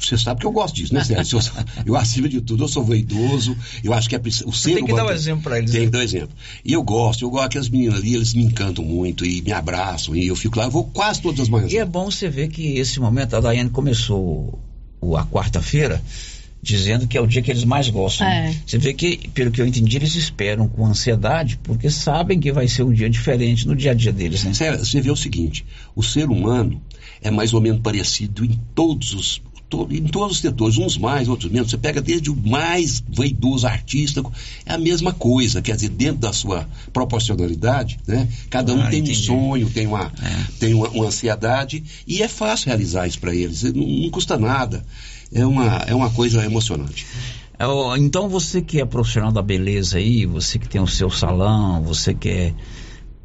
Você sabe que eu gosto disso, né, Sérgio? Eu, acima de tudo, eu sou vaidoso. Eu acho que é preciso. O ser tem que humano dar um exemplo para eles. Tem né? que dar um exemplo. E eu gosto, eu gosto que as meninas ali, eles me encantam muito e me abraçam. E eu fico lá, eu vou quase todas as manhãs. E é bom você ver que esse momento, a Daiane começou o- a quarta-feira dizendo que é o dia que eles mais gostam. É. Você vê que, pelo que eu entendi, eles esperam com ansiedade, porque sabem que vai ser um dia diferente no dia a dia deles, né? Sérgio, Você vê o seguinte: o ser humano é mais ou menos parecido em todos os. to- Em todos os setores, uns mais, outros menos. Você pega desde o mais vaidoso artista, é a mesma coisa, quer dizer, dentro da sua proporcionalidade, né? Cada um Ah, tem um entendi. sonho, tem uma, tem uma, uma ansiedade, e é fácil realizar isso para eles, não, não custa nada. É uma, é uma coisa emocionante. É, Então você que é profissional da beleza aí, você que tem o seu salão, você que é,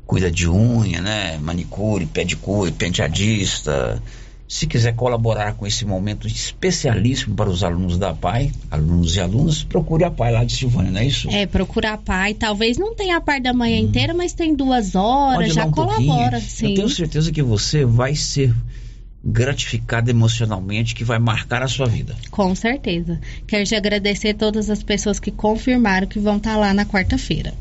cuida de unha, né? Manicure, pedicure, penteadista. Se quiser colaborar com esse momento especialíssimo para os alunos da PAI, alunos e alunas, procure a PAI lá de Silvânia, não é isso? É, procura a PAI. Talvez não tenha a parte da manhã inteira, mas tem duas horas, já um pouquinho. colabora. Sim. Eu tenho certeza que você vai ser gratificado emocionalmente, que vai marcar a sua vida. Com certeza. Quero te agradecer todas as pessoas que confirmaram que vão estar lá na quarta-feira.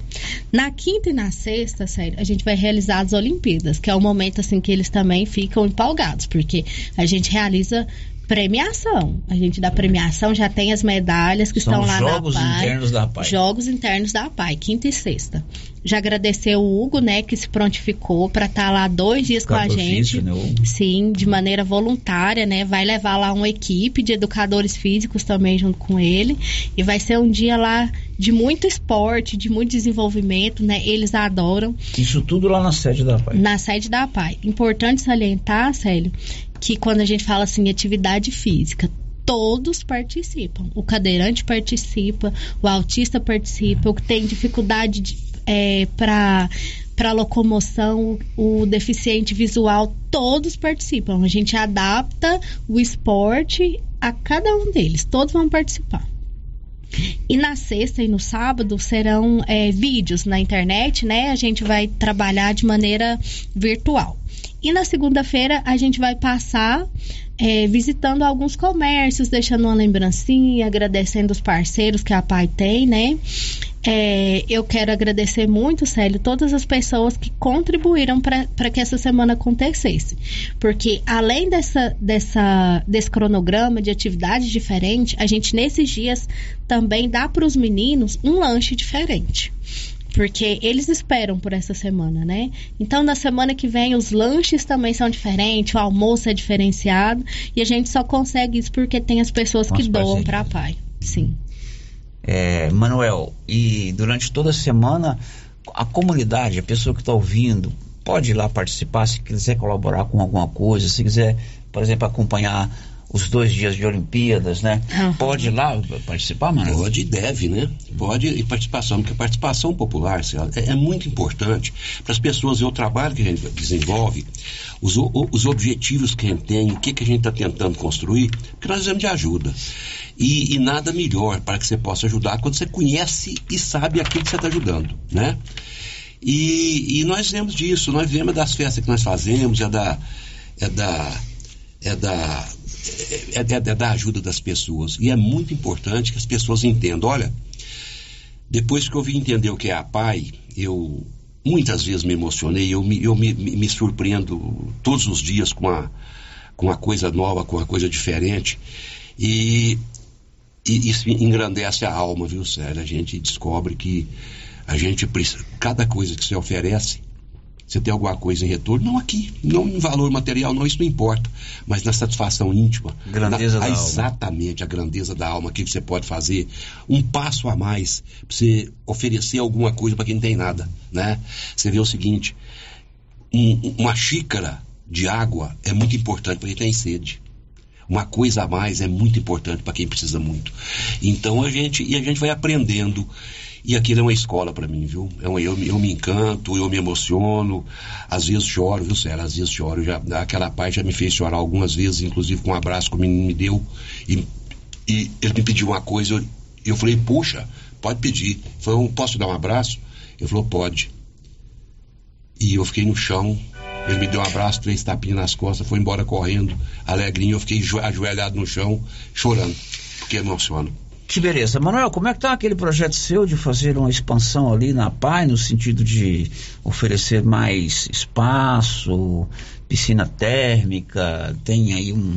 Na quinta e na sexta, sério, a gente vai realizar as Olimpíadas, que é o momento assim que eles também ficam empolgados, porque a gente realiza premiação. A gente dá premiação, já tem as medalhas que São estão lá jogos na PAI. internos da PAI. Jogos internos da PAI, quinta e sexta. Já agradecer o Hugo, né, que se prontificou para estar lá dois dias com a gente. né, Hugo? Sim, de maneira voluntária, né? Vai levar lá uma equipe de educadores físicos também junto com ele. E vai ser um dia lá de muito esporte, de muito desenvolvimento, né? Eles adoram. Isso tudo lá na sede da PAI. Na sede da PAI. Importante salientar, Célio, que quando a gente fala assim, atividade física, todos participam. O cadeirante participa, o autista participa, o que tem dificuldade de, é, para para locomoção, o deficiente visual, todos participam. A gente adapta o esporte a cada um deles, todos vão participar. E na sexta e no sábado serão é, vídeos na internet, né? A gente vai trabalhar de maneira virtual. E na segunda-feira a gente vai passar é, visitando alguns comércios, deixando uma lembrancinha, agradecendo os parceiros que a PAI tem, né? É, eu quero agradecer muito, Célio, todas as pessoas que contribuíram para que essa semana acontecesse. Porque além dessa, dessa, desse cronograma de atividades diferentes, a gente nesses dias também dá para os meninos um lanche diferente. Porque eles esperam por essa semana, né? Então, na semana que vem, os lanches também são diferentes, o almoço é diferenciado. E a gente só consegue isso porque tem as pessoas que doam para a PAI. Sim. É, Manuel, e durante toda a semana, a comunidade, a pessoa que está ouvindo, pode ir lá participar se quiser colaborar com alguma coisa, se quiser, por exemplo, acompanhar os dois dias de Olimpíadas, né? Pode ir lá participar, Manuel? Pode e deve, né? Pode e participação, porque a participação popular é, é muito importante para as pessoas ver o trabalho que a gente desenvolve, os, o- os objetivos que a gente tem, o que, que a gente está tentando construir, porque nós precisamos de ajuda. E, e nada melhor para que você possa ajudar quando você conhece e sabe aquilo que você está ajudando, né? E, e nós vemos disso, nós vemos das festas que nós fazemos, é da. É da é da, é, é- é da ajuda das pessoas. E é muito importante que as pessoas entendam. Olha, depois que eu vim entender o que é a PAI, eu muitas vezes me emocionei, eu me, eu me, me- surpreendo todos os dias com a, com uma coisa nova, com uma coisa diferente. E, e isso engrandece a alma, viu, Célio? A gente descobre que a gente precisa, cada coisa que você oferece, você tem alguma coisa em retorno, não aqui, não em valor material, não, isso não importa, mas na satisfação íntima. Grandeza na, da alma. Exatamente, a grandeza da alma, o que você pode fazer, um passo a mais, pra você oferecer alguma coisa para quem não tem nada, né? Você vê o seguinte, um- uma xícara de água é muito importante para quem tem sede. Uma coisa a mais é muito importante para quem precisa muito. Então a gente e a gente vai aprendendo e aquilo é uma escola para mim, viu? É eu, eu me encanto, eu me emociono, às vezes choro, viu, Célia? Às vezes choro. Já, aquela parte já me fez chorar algumas vezes, inclusive com um abraço que o menino me deu. E, e ele me pediu uma coisa, eu, eu falei, puxa, pode pedir. Ele falou, posso dar um abraço? Ele falou, pode. E eu fiquei no chão, ele me deu um abraço, três tapinhas nas costas, foi embora correndo, alegrinho, eu fiquei jo- ajoelhado no chão, chorando, porque emociono. Que beleza. Manuel, como é que tá aquele projeto seu de fazer uma expansão ali na PAI, no sentido de oferecer mais espaço, piscina térmica, tem aí um,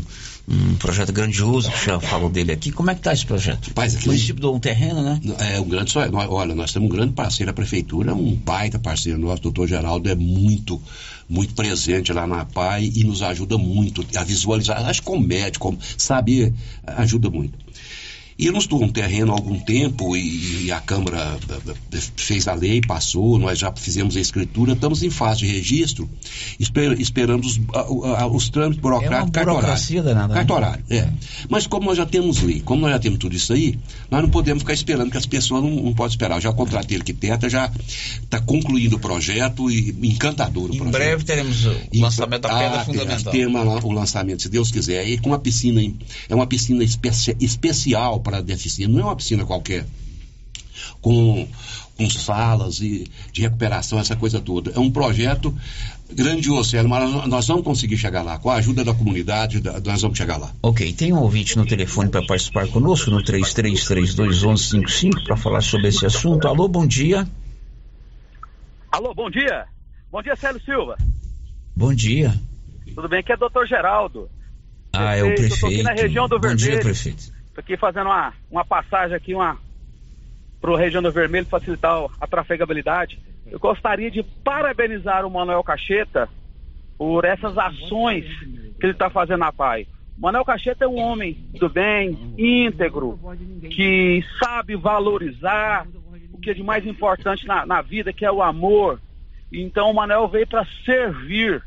um projeto grandioso, que já falou dele aqui. Como é que tá esse projeto? Rapaz, o aquilo- município doou um terreno, né? É um grande Olha, nós temos um grande parceiro, a prefeitura, um baita parceiro nosso, doutor Geraldo, é muito, muito presente lá na PAI e nos ajuda muito a visualizar, acho que como médico, como saber, ajuda muito. E ele nos doou um terreno há algum tempo e, e a Câmara eh, eh, fez a lei, passou, nós já fizemos a escritura, estamos em fase de registro, esper- esperando os, a- a- os trâmites burocráticos, É burocracia danada, né? cartorário. É. Mas como nós já temos lei, como nós já temos tudo isso aí, nós não podemos ficar esperando que as pessoas não, não podem esperar. Eu já contratei arquiteta, já está concluindo o projeto e encantador o Em projeto. breve teremos o E- lançamento da pedra Ah, fundamental. Tem uma- o lançamento, se Deus quiser. E com uma piscina, em- é uma piscina especi- especial para deficiente, não é uma piscina qualquer. Com, com salas e de recuperação, essa coisa toda. É um projeto grandioso, Célio, mas nós- vamos conseguir chegar lá. Com a ajuda da comunidade, da- nós vamos chegar lá. Ok, tem um ouvinte no telefone para participar conosco, no 33321155, para falar sobre esse assunto. Alô, bom dia. Alô, bom dia. Bom dia, Célio Silva. Bom dia. Tudo bem? Aqui é Dr. Geraldo. Ah, é o Prefeito, eu tô aqui prefeito. na região do Bom dia, Vermelho. prefeito. Aqui fazendo uma, uma passagem aqui, uma para a região do Vermelho facilitar a trafegabilidade. Eu gostaria de parabenizar o Manuel Cacheta por essas ações que ele está fazendo na PAI. O Manuel Cacheta é um homem do bem, íntegro, que sabe valorizar o que é de mais importante na, na vida, que é o amor. Então o Manuel veio para servir.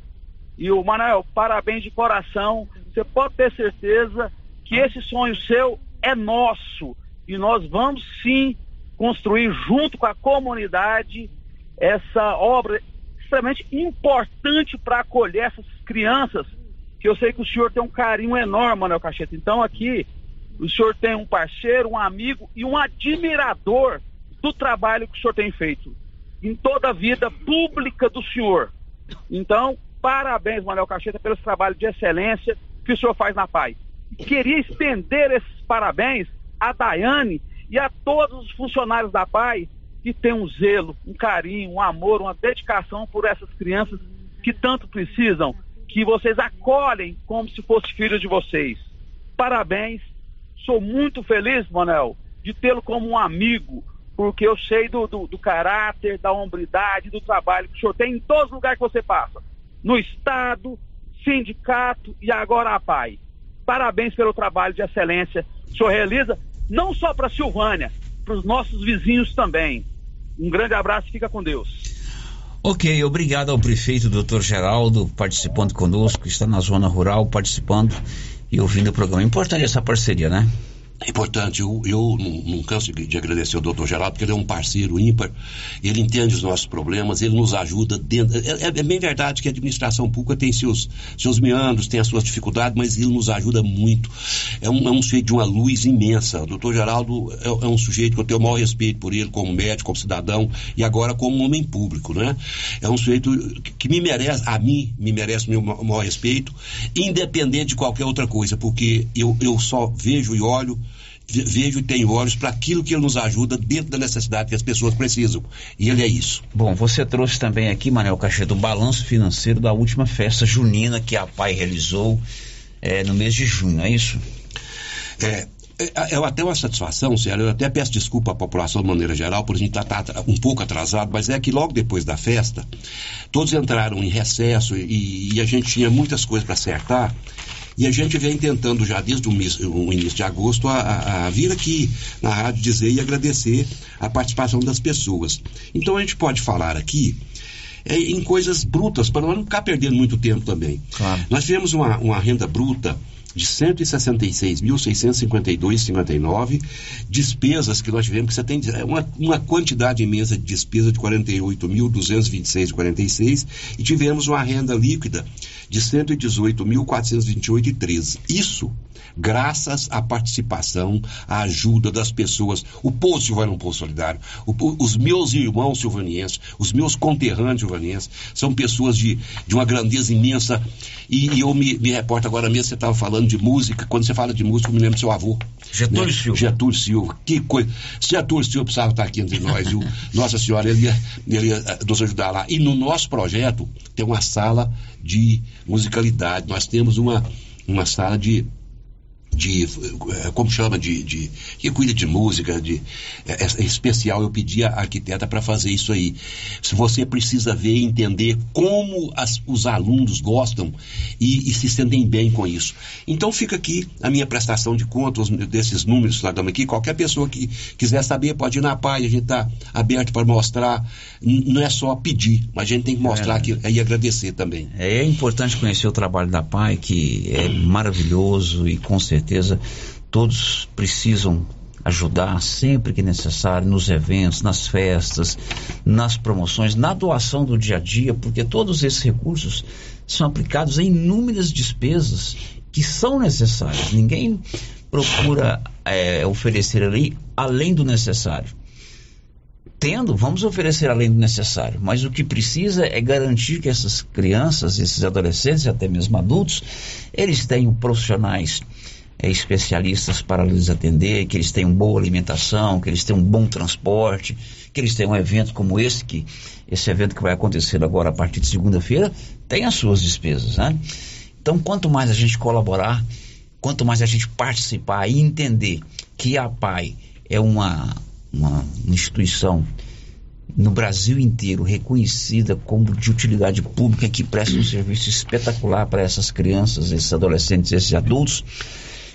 E o Manuel, parabéns de coração. Você pode ter certeza que esse sonho seu é nosso. E nós vamos sim construir junto com a comunidade essa obra extremamente importante para acolher essas crianças, que eu sei que o senhor tem um carinho enorme, Manuel Cacheta. Então aqui o senhor tem um parceiro, um amigo e um admirador do trabalho que o senhor tem feito em toda a vida pública do senhor. Então, parabéns, Manuel Cacheta, pelo trabalho de excelência que o senhor faz na PAI. Queria estender esses parabéns a Daiane e a todos os funcionários da PAI que têm um zelo, um carinho, um amor, uma dedicação por essas crianças que tanto precisam, que vocês acolhem como se fossem filhos de vocês. Parabéns. Sou muito feliz, Manuel, de tê-lo como um amigo, porque eu sei do, do, do caráter, da hombridade, do trabalho que o senhor tem em todos os lugares que você passa. No Estado, sindicato e agora a PAI. Parabéns pelo trabalho de excelência que o senhor realiza, não só para Silvânia, para os nossos vizinhos também. Um grande abraço e fica com Deus. Ok, obrigado ao prefeito Dr. Geraldo participando conosco, está na zona rural participando e ouvindo o programa. Importante essa parceria, né? É importante, eu, eu não, canso de, de agradecer ao doutor Geraldo, porque ele é um parceiro ímpar, ele entende os nossos problemas, ele nos ajuda dentro. É, é- é bem verdade que a administração pública tem seus, seus meandros, tem as suas dificuldades, mas ele nos ajuda muito. É um, é um sujeito de uma luz imensa. O doutor Geraldo é, é um sujeito que eu tenho o maior respeito por ele, como médico, como cidadão, e agora como homem público, né? É um sujeito que, me merece, a mim, me merece o meu ma- maior respeito, independente de qualquer outra coisa, porque eu, eu só vejo e olho vejo e tenho olhos para aquilo que ele nos ajuda dentro da necessidade que as pessoas precisam. E ele é isso. Bom, você trouxe também aqui, Manel Cacheta, o balanço financeiro da última festa junina que a PAI realizou eh, no mês de junho, não é isso? É, é, é até uma satisfação, sério. Eu até peço desculpa à população de maneira geral por a gente estar tá, um pouco atrasado, mas é que logo depois da festa, todos entraram em recesso e, e a gente tinha muitas coisas para acertar. E a gente vem tentando já desde o, início de agosto a, a- a vir aqui na rádio dizer e agradecer a participação das pessoas. Então a gente pode falar aqui é, em coisas brutas, para não ficar perdendo muito tempo também. Nós tivemos uma, uma renda bruta de 166.652,59, despesas que nós tivemos, que você tem é uma, uma quantidade imensa de despesa de 48.226,46 e tivemos uma renda líquida de 118.428,13. Isso graças à participação, à ajuda das pessoas. O povo silvano é um povo solidário. O os meus irmãos silvanienses, os meus conterrâneos silvanienses, são pessoas de, de uma grandeza imensa. E, e eu me, me reporto agora mesmo, você estava falando de música. Quando você fala de música, eu me lembro do seu avô. Getúlio né? Silva. Getúlio Silva. Que coisa. Getúlio Silva precisava estar aqui entre nós. viu? Nossa Senhora, ele ia, ele ia eh, nos ajudar lá. E no nosso projeto tem uma sala de musicalidade. Nós temos uma, uma sala de de eh, como chama de, de que cuida de música de é, é especial eu pedi à arquiteta para fazer isso aí. Se você precisa ver e entender como as- os alunos gostam e, e se sentem bem com isso. Então fica aqui a minha prestação de contas desses números que nós damos aqui. Qualquer pessoa que quiser saber pode ir na PAI a gente está aberto para mostrar. Não é só pedir mas a gente tem que mostrar que, e agradecer também. É importante conhecer o trabalho da PAI, que é maravilhoso e com certeza todos precisam ajudar sempre que necessário nos eventos, nas festas, nas promoções, na doação do dia a dia, porque todos esses recursos são aplicados em inúmeras despesas que são necessárias. Ninguém procura é, oferecer ali além do necessário tendo, vamos oferecer além do necessário, mas o que precisa é garantir que essas crianças, esses adolescentes e até mesmo adultos, eles tenham profissionais eh, especialistas para lhes atender, que eles tenham boa alimentação, que eles tenham bom transporte, que eles tenham um evento como esse, que esse evento que vai acontecer agora a partir de segunda-feira, tem as suas despesas, né? Então, quanto mais a gente colaborar, quanto mais a gente participar e entender que a PAI é uma, uma instituição no Brasil inteiro reconhecida como de utilidade pública que presta um serviço espetacular para essas crianças, esses adolescentes, esses adultos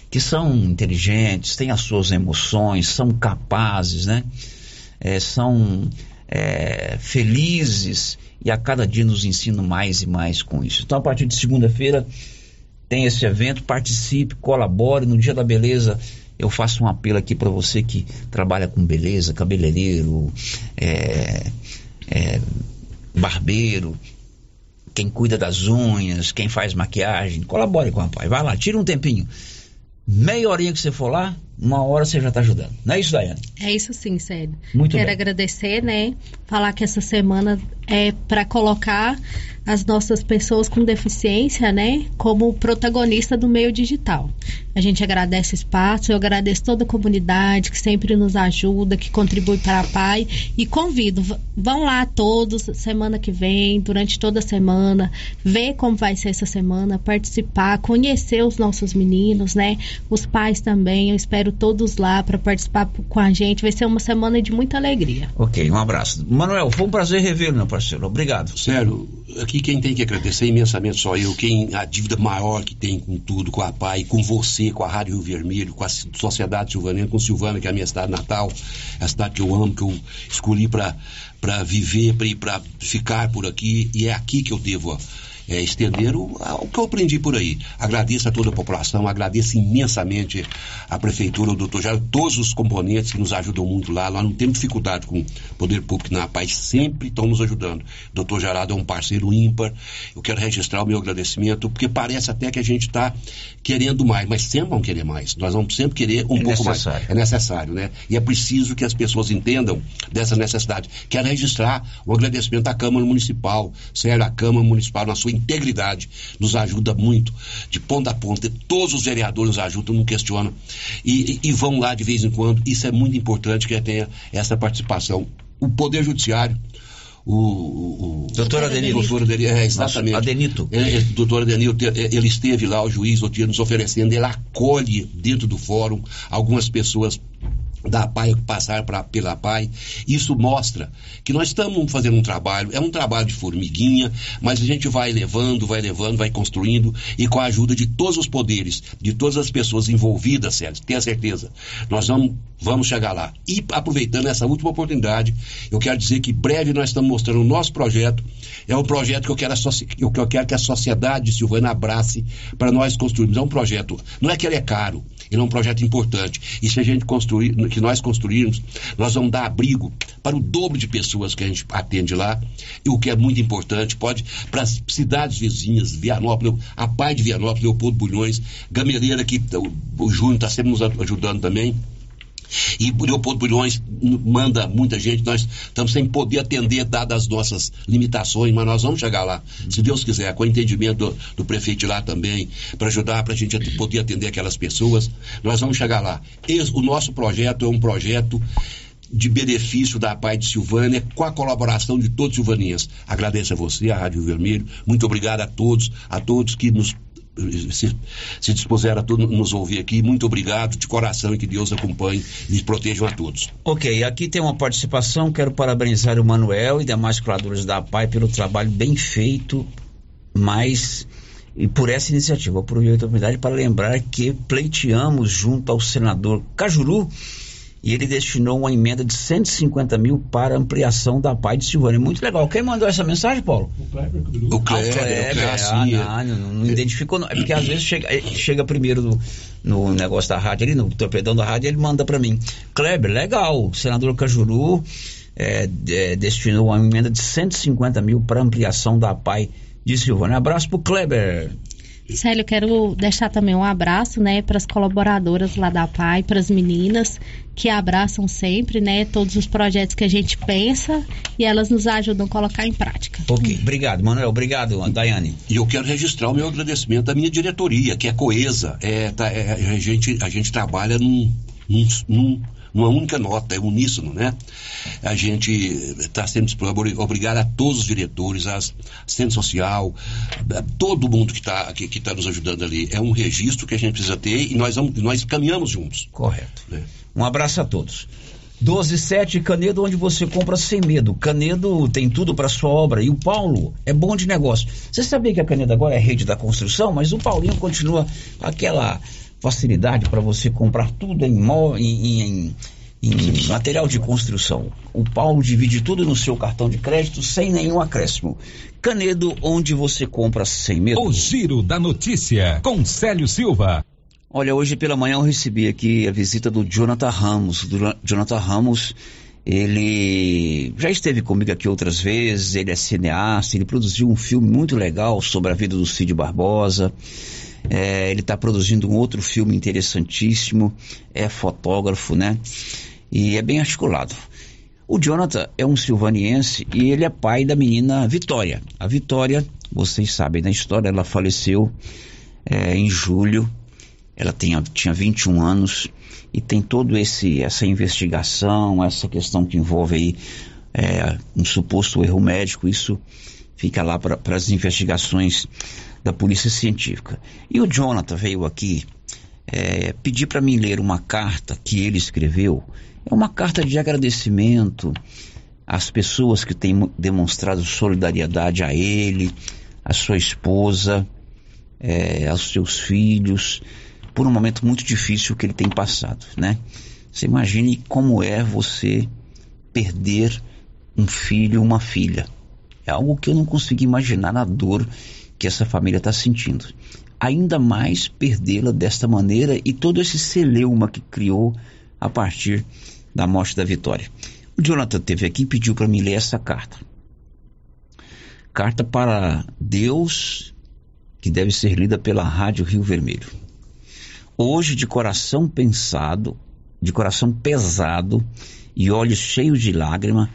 que são inteligentes, têm as suas emoções, são capazes, né? É, são é, felizes e a cada dia nos ensinam mais e mais com isso. Então, a partir de segunda-feira tem esse evento, participe, colabore. No Dia da Beleza, eu faço um apelo aqui para você que trabalha com beleza, cabeleireiro, é, é, barbeiro, quem cuida das unhas, quem faz maquiagem, colabore com o rapaz. Vai lá, tira um tempinho. Meia horinha que você for lá, uma hora você já está ajudando. Não é isso, Daiane? É isso sim, Célio. Muito Quero bem. agradecer, né? Falar que essa semana é para colocar as nossas pessoas com deficiência, né, como protagonista do meio digital. A gente agradece o espaço, eu agradeço toda a comunidade que sempre nos ajuda, que contribui para a PAI e convido, vão lá todos semana que vem, durante toda a semana, ver como vai ser essa semana, participar, conhecer os nossos meninos, né? Os pais também, eu espero todos lá para participar com a gente. Vai ser uma semana de muita alegria. Ok, um abraço. Manuel, foi um prazer revê-lo, meu parceiro. Obrigado. Sério, aqui quem tem que agradecer imensamente só eu, quem a dívida maior que tem com tudo, com a PAI, com você, com a Rádio Rio Vermelho, com a ci- Sociedade Silvaniana, com Silvana, que é a minha cidade natal, é a cidade que eu amo, que eu escolhi para viver, para ficar por aqui, e é aqui que eu devo ó, é, estender o, o que eu aprendi por aí. Agradeço a toda a população, agradeço imensamente a Prefeitura, o doutor Jair, todos os componentes que nos ajudam muito lá. Nós não temos dificuldade com o poder público na paz, sempre estão nos ajudando. O doutor Geraldo é um parceiro ímpar. Eu quero registrar o meu agradecimento, porque parece até que a gente está querendo mais, mas sempre vão querer mais. Nós vamos sempre querer um É pouco necessário. mais. É necessário, né? E é preciso que as pessoas entendam dessa necessidade. Quero registrar o agradecimento à Câmara Municipal, sério, a Câmara Municipal, na sua integridade, nos ajuda muito, de ponta a ponta. Todos os vereadores nos ajudam, não questionam. E, e- vão lá de vez em quando. Isso é muito importante que tenha essa participação. O Poder Judiciário, o, o, Doutor Adenito. Doutor Adenito, é, exatamente. Nossa, Adenito. É, é, doutor Adenito, é, ele esteve lá, o juiz, o dia nos oferecendo, ele acolhe dentro do fórum algumas pessoas da PAI passar pra, pela PAI. Isso mostra que nós estamos fazendo um trabalho, é um trabalho de formiguinha, mas a gente vai levando, vai levando, vai construindo e com a ajuda de todos os poderes, de todas as pessoas envolvidas, Sérgio, tenha certeza, nós vamos, vamos chegar lá. E aproveitando essa última oportunidade, eu quero dizer que breve nós estamos mostrando o nosso projeto, é um projeto que eu quero, que eu quero que a sociedade de Silvana abrace para nós construirmos. É um projeto, não é que ele é caro, ele é um projeto importante. E se a gente construir, que nós construirmos, nós vamos dar abrigo para o dobro de pessoas que a gente atende lá. E o que é muito importante, pode para as cidades vizinhas, Vianópolis, a Pai de Vianópolis, Leopoldo Bulhões, Gameleira, que o, o Júnior está sempre nos ajudando também. E Leopoldo Bulhões manda muita gente, nós estamos sem poder atender, dadas as nossas limitações, mas nós vamos chegar lá, se Deus quiser, com o entendimento do, do prefeito lá também, para ajudar, para a gente poder atender aquelas pessoas, nós vamos chegar lá. Esse, o nosso projeto é um projeto de benefício da Pai de Silvânia, com a colaboração de todos os silvaninhas. Agradeço a você, a Rádio Vermelho, muito obrigado a todos, a todos que nos se, se dispuseram a todos nos ouvir aqui. Muito obrigado de coração e que Deus acompanhe e protejam a todos. Ok, aqui tem uma participação. Quero parabenizar o Manuel e demais criadores da PAI pelo trabalho bem feito, mas e por essa iniciativa. Aproveito a oportunidade para lembrar que pleiteamos junto ao senador Cajuru e ele destinou uma emenda de 150 mil para ampliação da PAI de Silvânia. Muito legal. Quem mandou essa mensagem, Paulo? O Kleber. O Kleber, ah, Kleber ah, não, não, não, identificou. Não. É porque às vezes chega, chega primeiro no, no negócio da rádio ali, no torpedão da rádio, ele manda para mim. Kleber, legal. O senador Cajuru é, é, destinou uma emenda de 150 mil para ampliação da PAI de Silvânia. Abraço pro Kleber. Célio, quero deixar também um abraço, né, para as colaboradoras lá da PAI, para as meninas que abraçam sempre, né, todos os projetos que a gente pensa e elas nos ajudam a colocar em prática. Ok, obrigado, Manuel, obrigado, Daiane. E eu quero registrar o meu agradecimento à minha diretoria, que é coesa, é, tá, é a, gente, a gente trabalha num, num, num numa única nota, é uníssono, né? A gente está sendo obrigado a todos os diretores, a assistente social, a todo mundo que está que, que tá nos ajudando ali. É um registro que a gente precisa ter e nós, vamos, nós caminhamos juntos. Correto. Né? Um abraço a todos. 127 Canedo, onde você compra sem medo. Canedo tem tudo para sua obra. E o Paulo é bom de negócio. Você sabia que a Canedo agora é rede da construção, mas o Paulinho continua aquela facilidade para você comprar tudo em, em, em, em, material de construção. O Paulo divide tudo no seu cartão de crédito sem nenhum acréscimo. Canedo, onde você compra sem medo. O Giro da Notícia, com Célio Silva. Olha, hoje pela manhã eu recebi aqui a visita do Jonathan Ramos. Do Jonathan Ramos, ele já esteve comigo aqui outras vezes, ele é cineasta, ele produziu um filme muito legal sobre a vida do Cid Barbosa. É, ele está produzindo um outro filme interessantíssimo, é fotógrafo, né? E é bem articulado. O Jonathan é um silvaniense e ele é pai da menina Vitória. A Vitória, vocês sabem da história, ela faleceu é, em julho. Ela tem, tinha 21 anos e tem todo esse essa investigação, essa questão que envolve aí é, um suposto erro médico. Isso fica lá para as investigações da Polícia Científica. E o Jonathan veio aqui é, pedir para mim ler uma carta que ele escreveu. É uma carta de agradecimento às pessoas que têm demonstrado solidariedade a ele, à sua esposa, é, aos seus filhos, por um momento muito difícil que ele tem passado, né? Você imagine como é você perder um filho, uma filha. É algo que eu não consigo imaginar na dor que essa família está sentindo. Ainda mais perdê-la desta maneira e todo esse celeuma que criou a partir da morte da Vitória. O Jonathan teve aqui e pediu para mim ler essa carta. Carta para Deus, que deve ser lida pela Rádio Rio Vermelho. Hoje, de coração pensado, de coração pesado e olhos cheios de lágrima,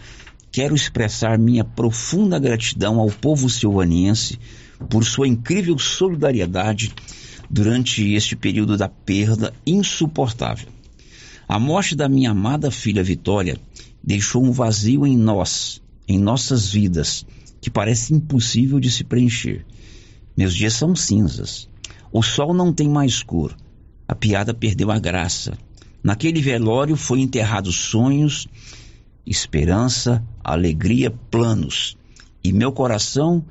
quero expressar minha profunda gratidão ao povo silvaniense por sua incrível solidariedade durante este período da perda insuportável. A morte da minha amada filha Vitória deixou um vazio em nós, em nossas vidas que parece impossível de se preencher. Meus dias são cinzas. O sol não tem mais cor. A piada perdeu a graça. Naquele velório foi enterrados sonhos, esperança, alegria, planos. E meu coração,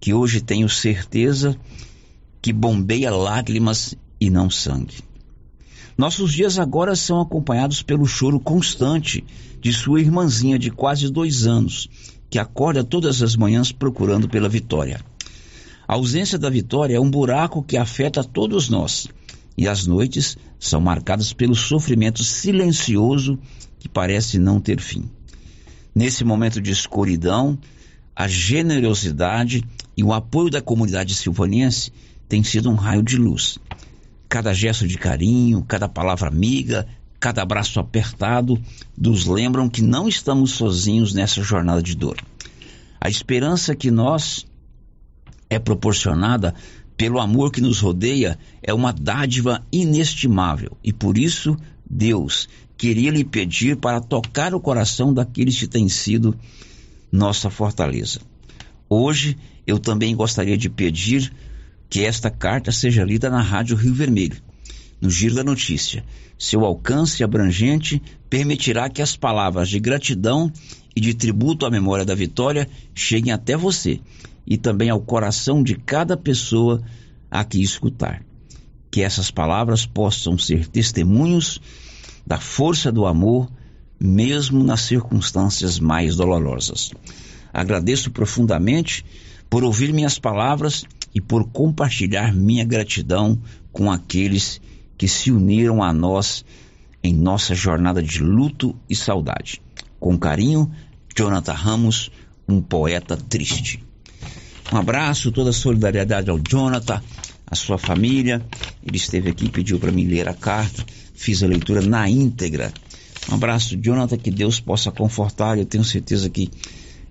que hoje tenho certeza que bombeia lágrimas e não sangue. Nossos dias agora são acompanhados pelo choro constante de sua irmãzinha de quase dois anos, que acorda todas as manhãs procurando pela vitória. A ausência da vitória é um buraco que afeta todos nós, e as noites são marcadas pelo sofrimento silencioso que parece não ter fim. Nesse momento de escuridão, a generosidade e o apoio da comunidade silvanense tem sido um raio de luz. Cada gesto de carinho, cada palavra amiga, cada abraço apertado nos lembram que não estamos sozinhos nessa jornada de dor. A esperança que nós é proporcionada pelo amor que nos rodeia é uma dádiva inestimável e por isso Deus queria lhe pedir para tocar o coração daqueles que têm sido nossa fortaleza. Hoje eu também gostaria de pedir que esta carta seja lida na Rádio Rio Vermelho, no Giro da Notícia. Seu alcance abrangente permitirá que as palavras de gratidão e de tributo à memória da vitória cheguem até você e também ao coração de cada pessoa aqui escutar. Que essas palavras possam ser testemunhos da força do amor, mesmo nas circunstâncias mais dolorosas. Agradeço profundamente por ouvir minhas palavras e por compartilhar minha gratidão com aqueles que se uniram a nós em nossa jornada de luto e saudade. Com carinho, Jonathan Ramos, um poeta triste. Um abraço, toda a solidariedade ao Jonathan, à sua família. Ele esteve aqui, pediu para mim ler a carta, fiz a leitura na íntegra. Um abraço, Jonathan, que Deus possa confortar. Eu tenho certeza que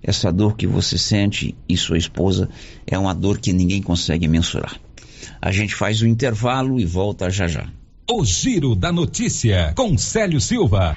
essa dor que você sente e sua esposa é uma dor que ninguém consegue mensurar. A gente faz o intervalo e volta já já. O Giro da Notícia, com Célio Silva.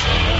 Church.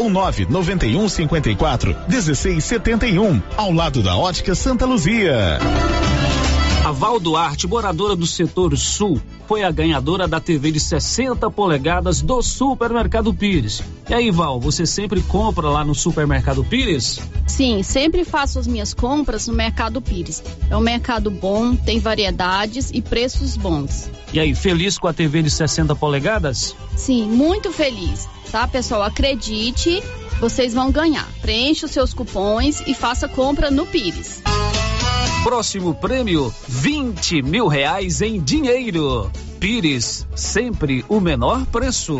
ou 991 54 1671, ao lado da Ótica Santa Luzia. A Val Duarte, moradora do setor sul, foi a ganhadora da TV de 60 polegadas do Supermercado Pires. E aí, Val, você sempre compra lá no Supermercado Pires? Sim, sempre faço as minhas compras no Mercado Pires. É um mercado bom, tem variedades e preços bons. E aí, feliz com a TV de 60 polegadas? Sim, muito feliz. Tá, pessoal? Acredite, vocês vão ganhar. Preencha os seus cupons e faça compra no Pires. Próximo prêmio: 20 mil reais em dinheiro. Pires, sempre o menor preço.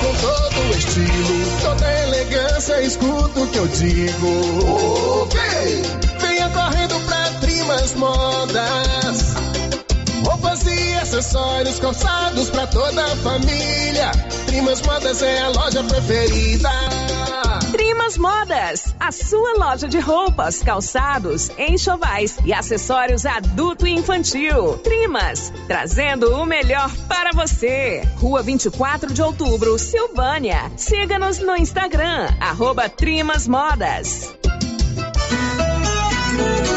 com todo estilo, toda elegância, escuta o que eu digo. Vem, venha correndo pra Trimas Modas. Roupas e acessórios calçados pra toda a família. Trimas Modas é a loja preferida. Trimas Modas, a sua loja de roupas, calçados, enxovais e acessórios adulto e infantil. Trimas, trazendo o melhor para você. Rua 24 de Outubro, Silvânia. Siga-nos no Instagram, arroba Trimas Modas.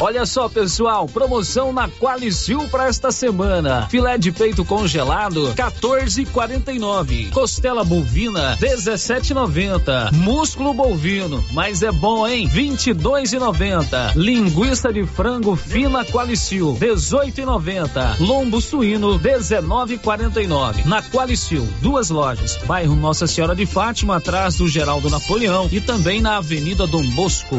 Olha só, pessoal, promoção na Qualicil para esta semana. Filé de peito congelado, 14,49. Costela bovina, 17,90. Músculo bovino, mas é bom, hein? 22,90. Linguiça de frango fina Qualicil, 18,90. Lombo suíno, 19,49. Na Qualicil, duas lojas. Bairro Nossa Senhora de Fátima, atrás do Geraldo Napoleão e também na Avenida Dom Bosco.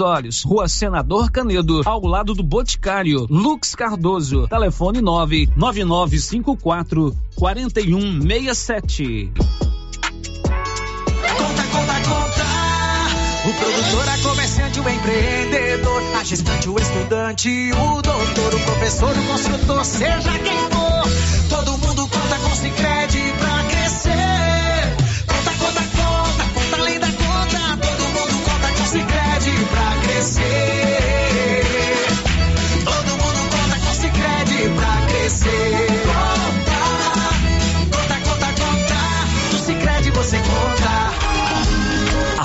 olhos. Rua Senador Canedo, ao lado do Boticário. Lux Cardoso, telefone 99954 4167. Conta, conta, conta. O produtor, a comerciante, o empreendedor, a gestante, o estudante, o doutor, o professor, o construtor, seja quem for. Todo mundo conta com Sicredi pra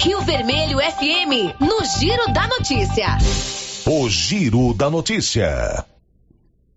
Rio Vermelho FM, no Giro da Notícia. O Giro da Notícia.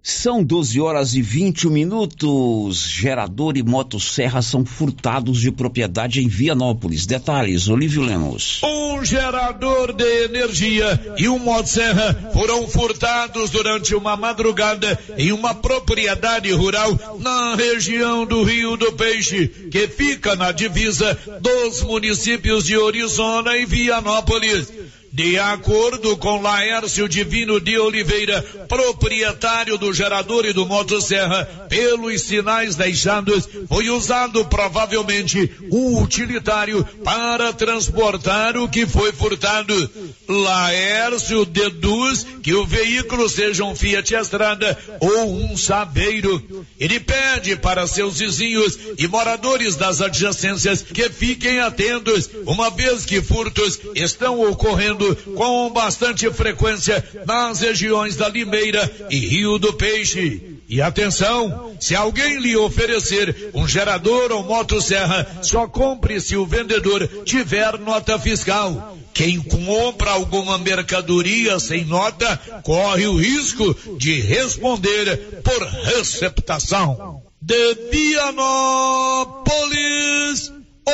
São 12 horas e 21 minutos. Gerador e motosserra são furtados de propriedade em Vianópolis. Detalhes, Olívio Lemos. Um gerador de energia e um motosserra foram furtados durante uma madrugada em uma propriedade rural na região do Rio do Peixe, que fica na divisa dos municípios de Orizona e Vianópolis. De acordo com Laércio Divino de Oliveira, proprietário do gerador e do motosserra, pelos sinais deixados, foi usado provavelmente um utilitário para transportar o que foi furtado. Laércio deduz que o veículo seja um Fiat Estrada ou um Sabeiro. Ele pede para seus vizinhos e moradores das adjacências que fiquem atentos, uma vez que furtos estão ocorrendo com bastante frequência nas regiões da Limeira e Rio do Peixe. E atenção, se alguém lhe oferecer um gerador ou motosserra, só compre se o vendedor tiver nota fiscal. Quem compra alguma mercadoria sem nota corre o risco de responder por receptação. De Vianópolis,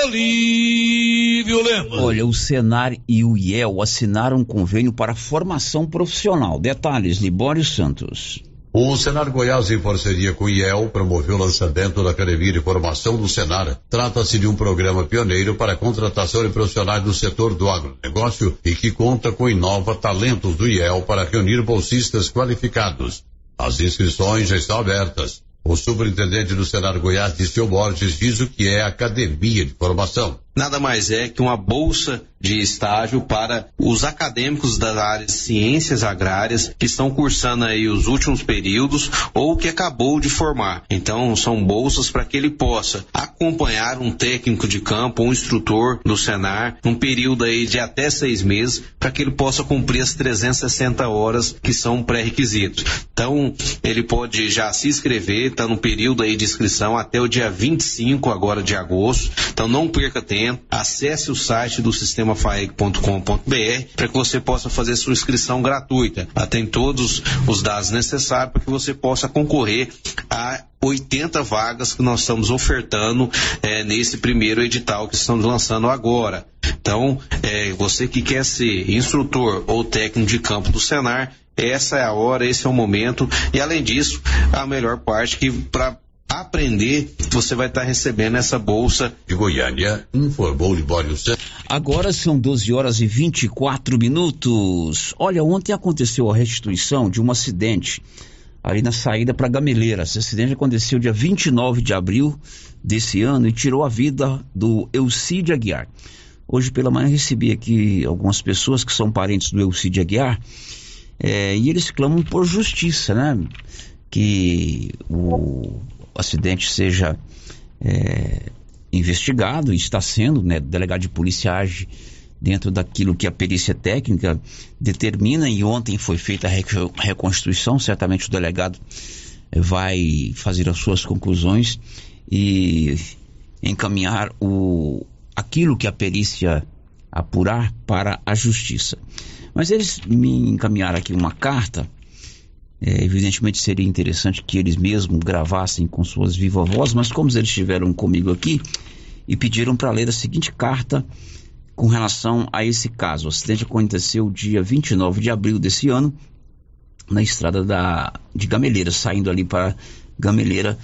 Olívio Lemos. Olha, o Senar e o IEL assinaram um convênio para formação profissional. Detalhes, Libório Santos. O Senar Goiás, em parceria com o IEL, promoveu o lançamento da Academia de Formação do Senar. Trata-se de um programa pioneiro para a contratação de profissionais do setor do agronegócio e que conta com Inova Talentos do IEL para reunir bolsistas qualificados. As inscrições já estão abertas. O superintendente do Senar Goiás, Disseu Borges, diz o que é Academia de Formação. Nada mais é que uma bolsa de estágio para os acadêmicos das áreas de ciências agrárias que estão cursando aí os últimos períodos ou que acabou de formar. Então, são bolsas para que ele possa acompanhar um técnico de campo, um instrutor do Senar, num período aí de até seis meses, para que ele possa cumprir as 360 horas que são pré-requisitos. Então, ele pode já se inscrever, está no período aí de inscrição até o dia 25 agora de agosto. Então, não perca tempo atendimento. Acesse o site do sistema faeg.com.br para que você possa fazer sua inscrição gratuita. Tem todos os dados necessários para que você possa concorrer a 80 vagas que nós estamos ofertando é, nesse primeiro edital que estamos lançando agora. Então, é, você que quer ser instrutor ou técnico de campo do Senar, essa é a hora, esse é o momento. E além disso, a melhor parte que para aprender, você vai estar recebendo essa bolsa. De Goiânia, informou Libório Santos. Agora são 12 horas e 24 minutos. Olha, ontem aconteceu a restituição de um acidente ali na saída para Gameleira. Esse acidente aconteceu dia 29 de abril desse ano e tirou a vida do Elcide Aguiar. Hoje pela manhã recebi aqui algumas pessoas que são parentes do Elcide Aguiar é, e eles clamam por justiça, né? Que o acidente seja é, investigado, está sendo, né? O delegado de polícia age dentro daquilo que a perícia técnica determina e ontem foi feita a reconstituição, certamente o delegado vai fazer as suas conclusões e encaminhar o aquilo que a perícia apurar para a justiça. Mas eles me encaminharam aqui uma carta. É, evidentemente seria interessante que eles mesmos gravassem com suas vivas vozes, mas como eles estiveram comigo aqui e pediram para ler a seguinte carta com relação a esse caso. O acidente aconteceu dia 29 de abril desse ano, na estrada da, de Gameleira, saindo ali para Gameleira,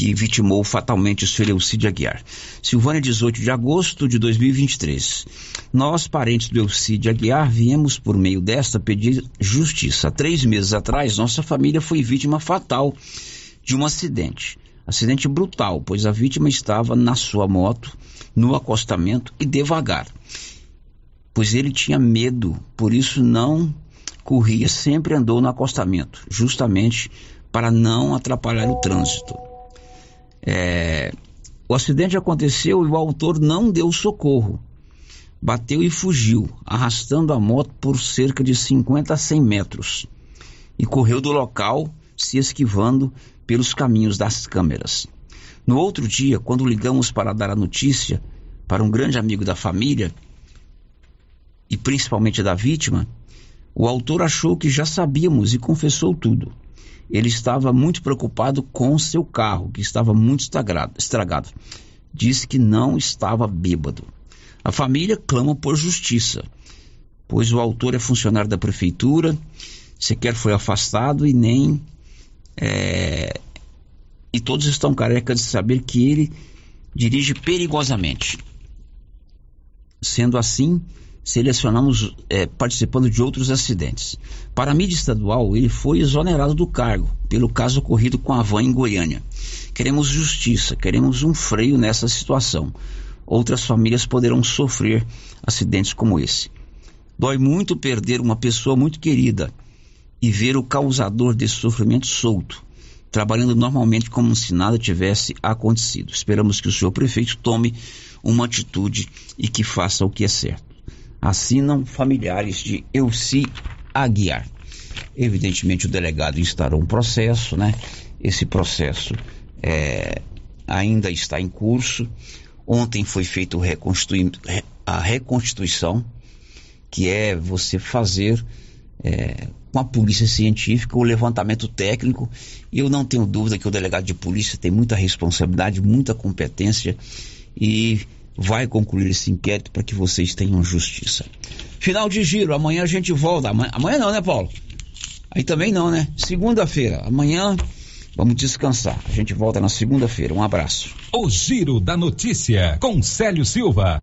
que vitimou fatalmente o Elcide Aguiar. Silvânia, 18 de agosto de 2023. Nós, parentes do Elcide Aguiar, viemos por meio desta pedir justiça. Há três meses atrás, nossa família foi vítima fatal de um acidente. Acidente brutal, pois a vítima estava na sua moto, no acostamento e devagar. Pois ele tinha medo, por isso não corria, sempre andou no acostamento, justamente para não atrapalhar o trânsito. É, o acidente aconteceu e o autor não deu socorro. Bateu e fugiu, arrastando a moto por cerca de 50 a 100 metros. E correu do local, se esquivando pelos caminhos das câmeras. No outro dia, quando ligamos para dar a notícia para um grande amigo da família, e principalmente da vítima, o autor achou que já sabíamos e confessou tudo ele estava muito preocupado com seu carro, que estava muito estragado. Disse que não estava bêbado. A família clama por justiça, pois o autor é funcionário da prefeitura, sequer foi afastado e nem. É, e todos estão carecas de saber que ele dirige perigosamente. Sendo assim, selecionamos é, participando de outros acidentes. Para a mídia estadual, ele foi exonerado do cargo pelo caso ocorrido com a van em Goiânia. Queremos justiça, queremos um freio nessa situação. Outras famílias poderão sofrer acidentes como esse. Dói muito perder uma pessoa muito querida e ver o causador desse sofrimento solto, trabalhando normalmente como se nada tivesse acontecido. Esperamos que o senhor prefeito tome uma atitude e que faça o que é certo assinam familiares de Elci Aguiar. Evidentemente, o delegado instaurou um processo, né? Esse processo é, ainda está em curso. Ontem foi feita a reconstituição, que é você fazer é, com a polícia científica o levantamento técnico. E eu não tenho dúvida que o delegado de polícia tem muita responsabilidade, muita competência e vai concluir esse inquérito para que vocês tenham justiça. Final de giro, amanhã a gente volta. Amanhã, amanhã não, né, Paulo? Aí também não, né? Segunda-feira, amanhã vamos descansar. A gente volta na segunda-feira. Um abraço. O Giro da Notícia, com Célio Silva.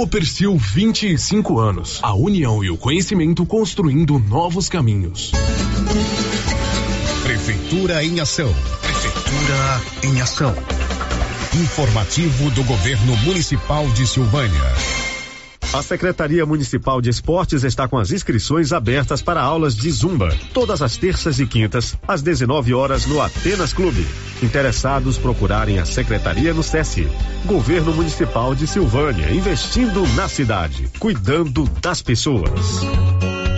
Copercil 25 anos. A união e o conhecimento construindo novos caminhos. Prefeitura em ação. Prefeitura em ação. Informativo do Governo Municipal de Silvânia. A Secretaria Municipal de Esportes está com as inscrições abertas para aulas de Zumba, todas as terças e quintas, às 19 horas no Atenas Clube. Interessados procurarem a Secretaria no SESI. Governo Municipal de Silvânia, investindo na cidade, cuidando das pessoas.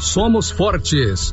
somos fortes.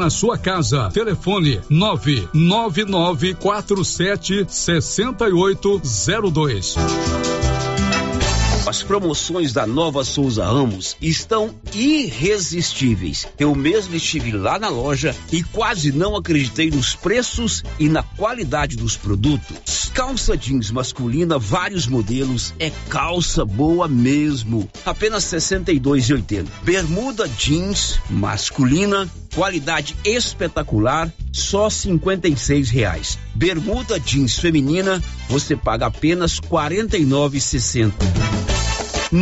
na sua casa. Telefone 99947 6802. As promoções da Nova Souza Ramos estão irresistíveis. Eu mesmo estive lá na loja e quase não acreditei nos preços e na qualidade dos produtos. Calça jeans masculina, vários modelos, é calça boa mesmo. Apenas R$ 62,80. Bermuda jeans masculina, qualidade espetacular, só 56 reais. Bermuda jeans feminina, você paga apenas R$ 49,60.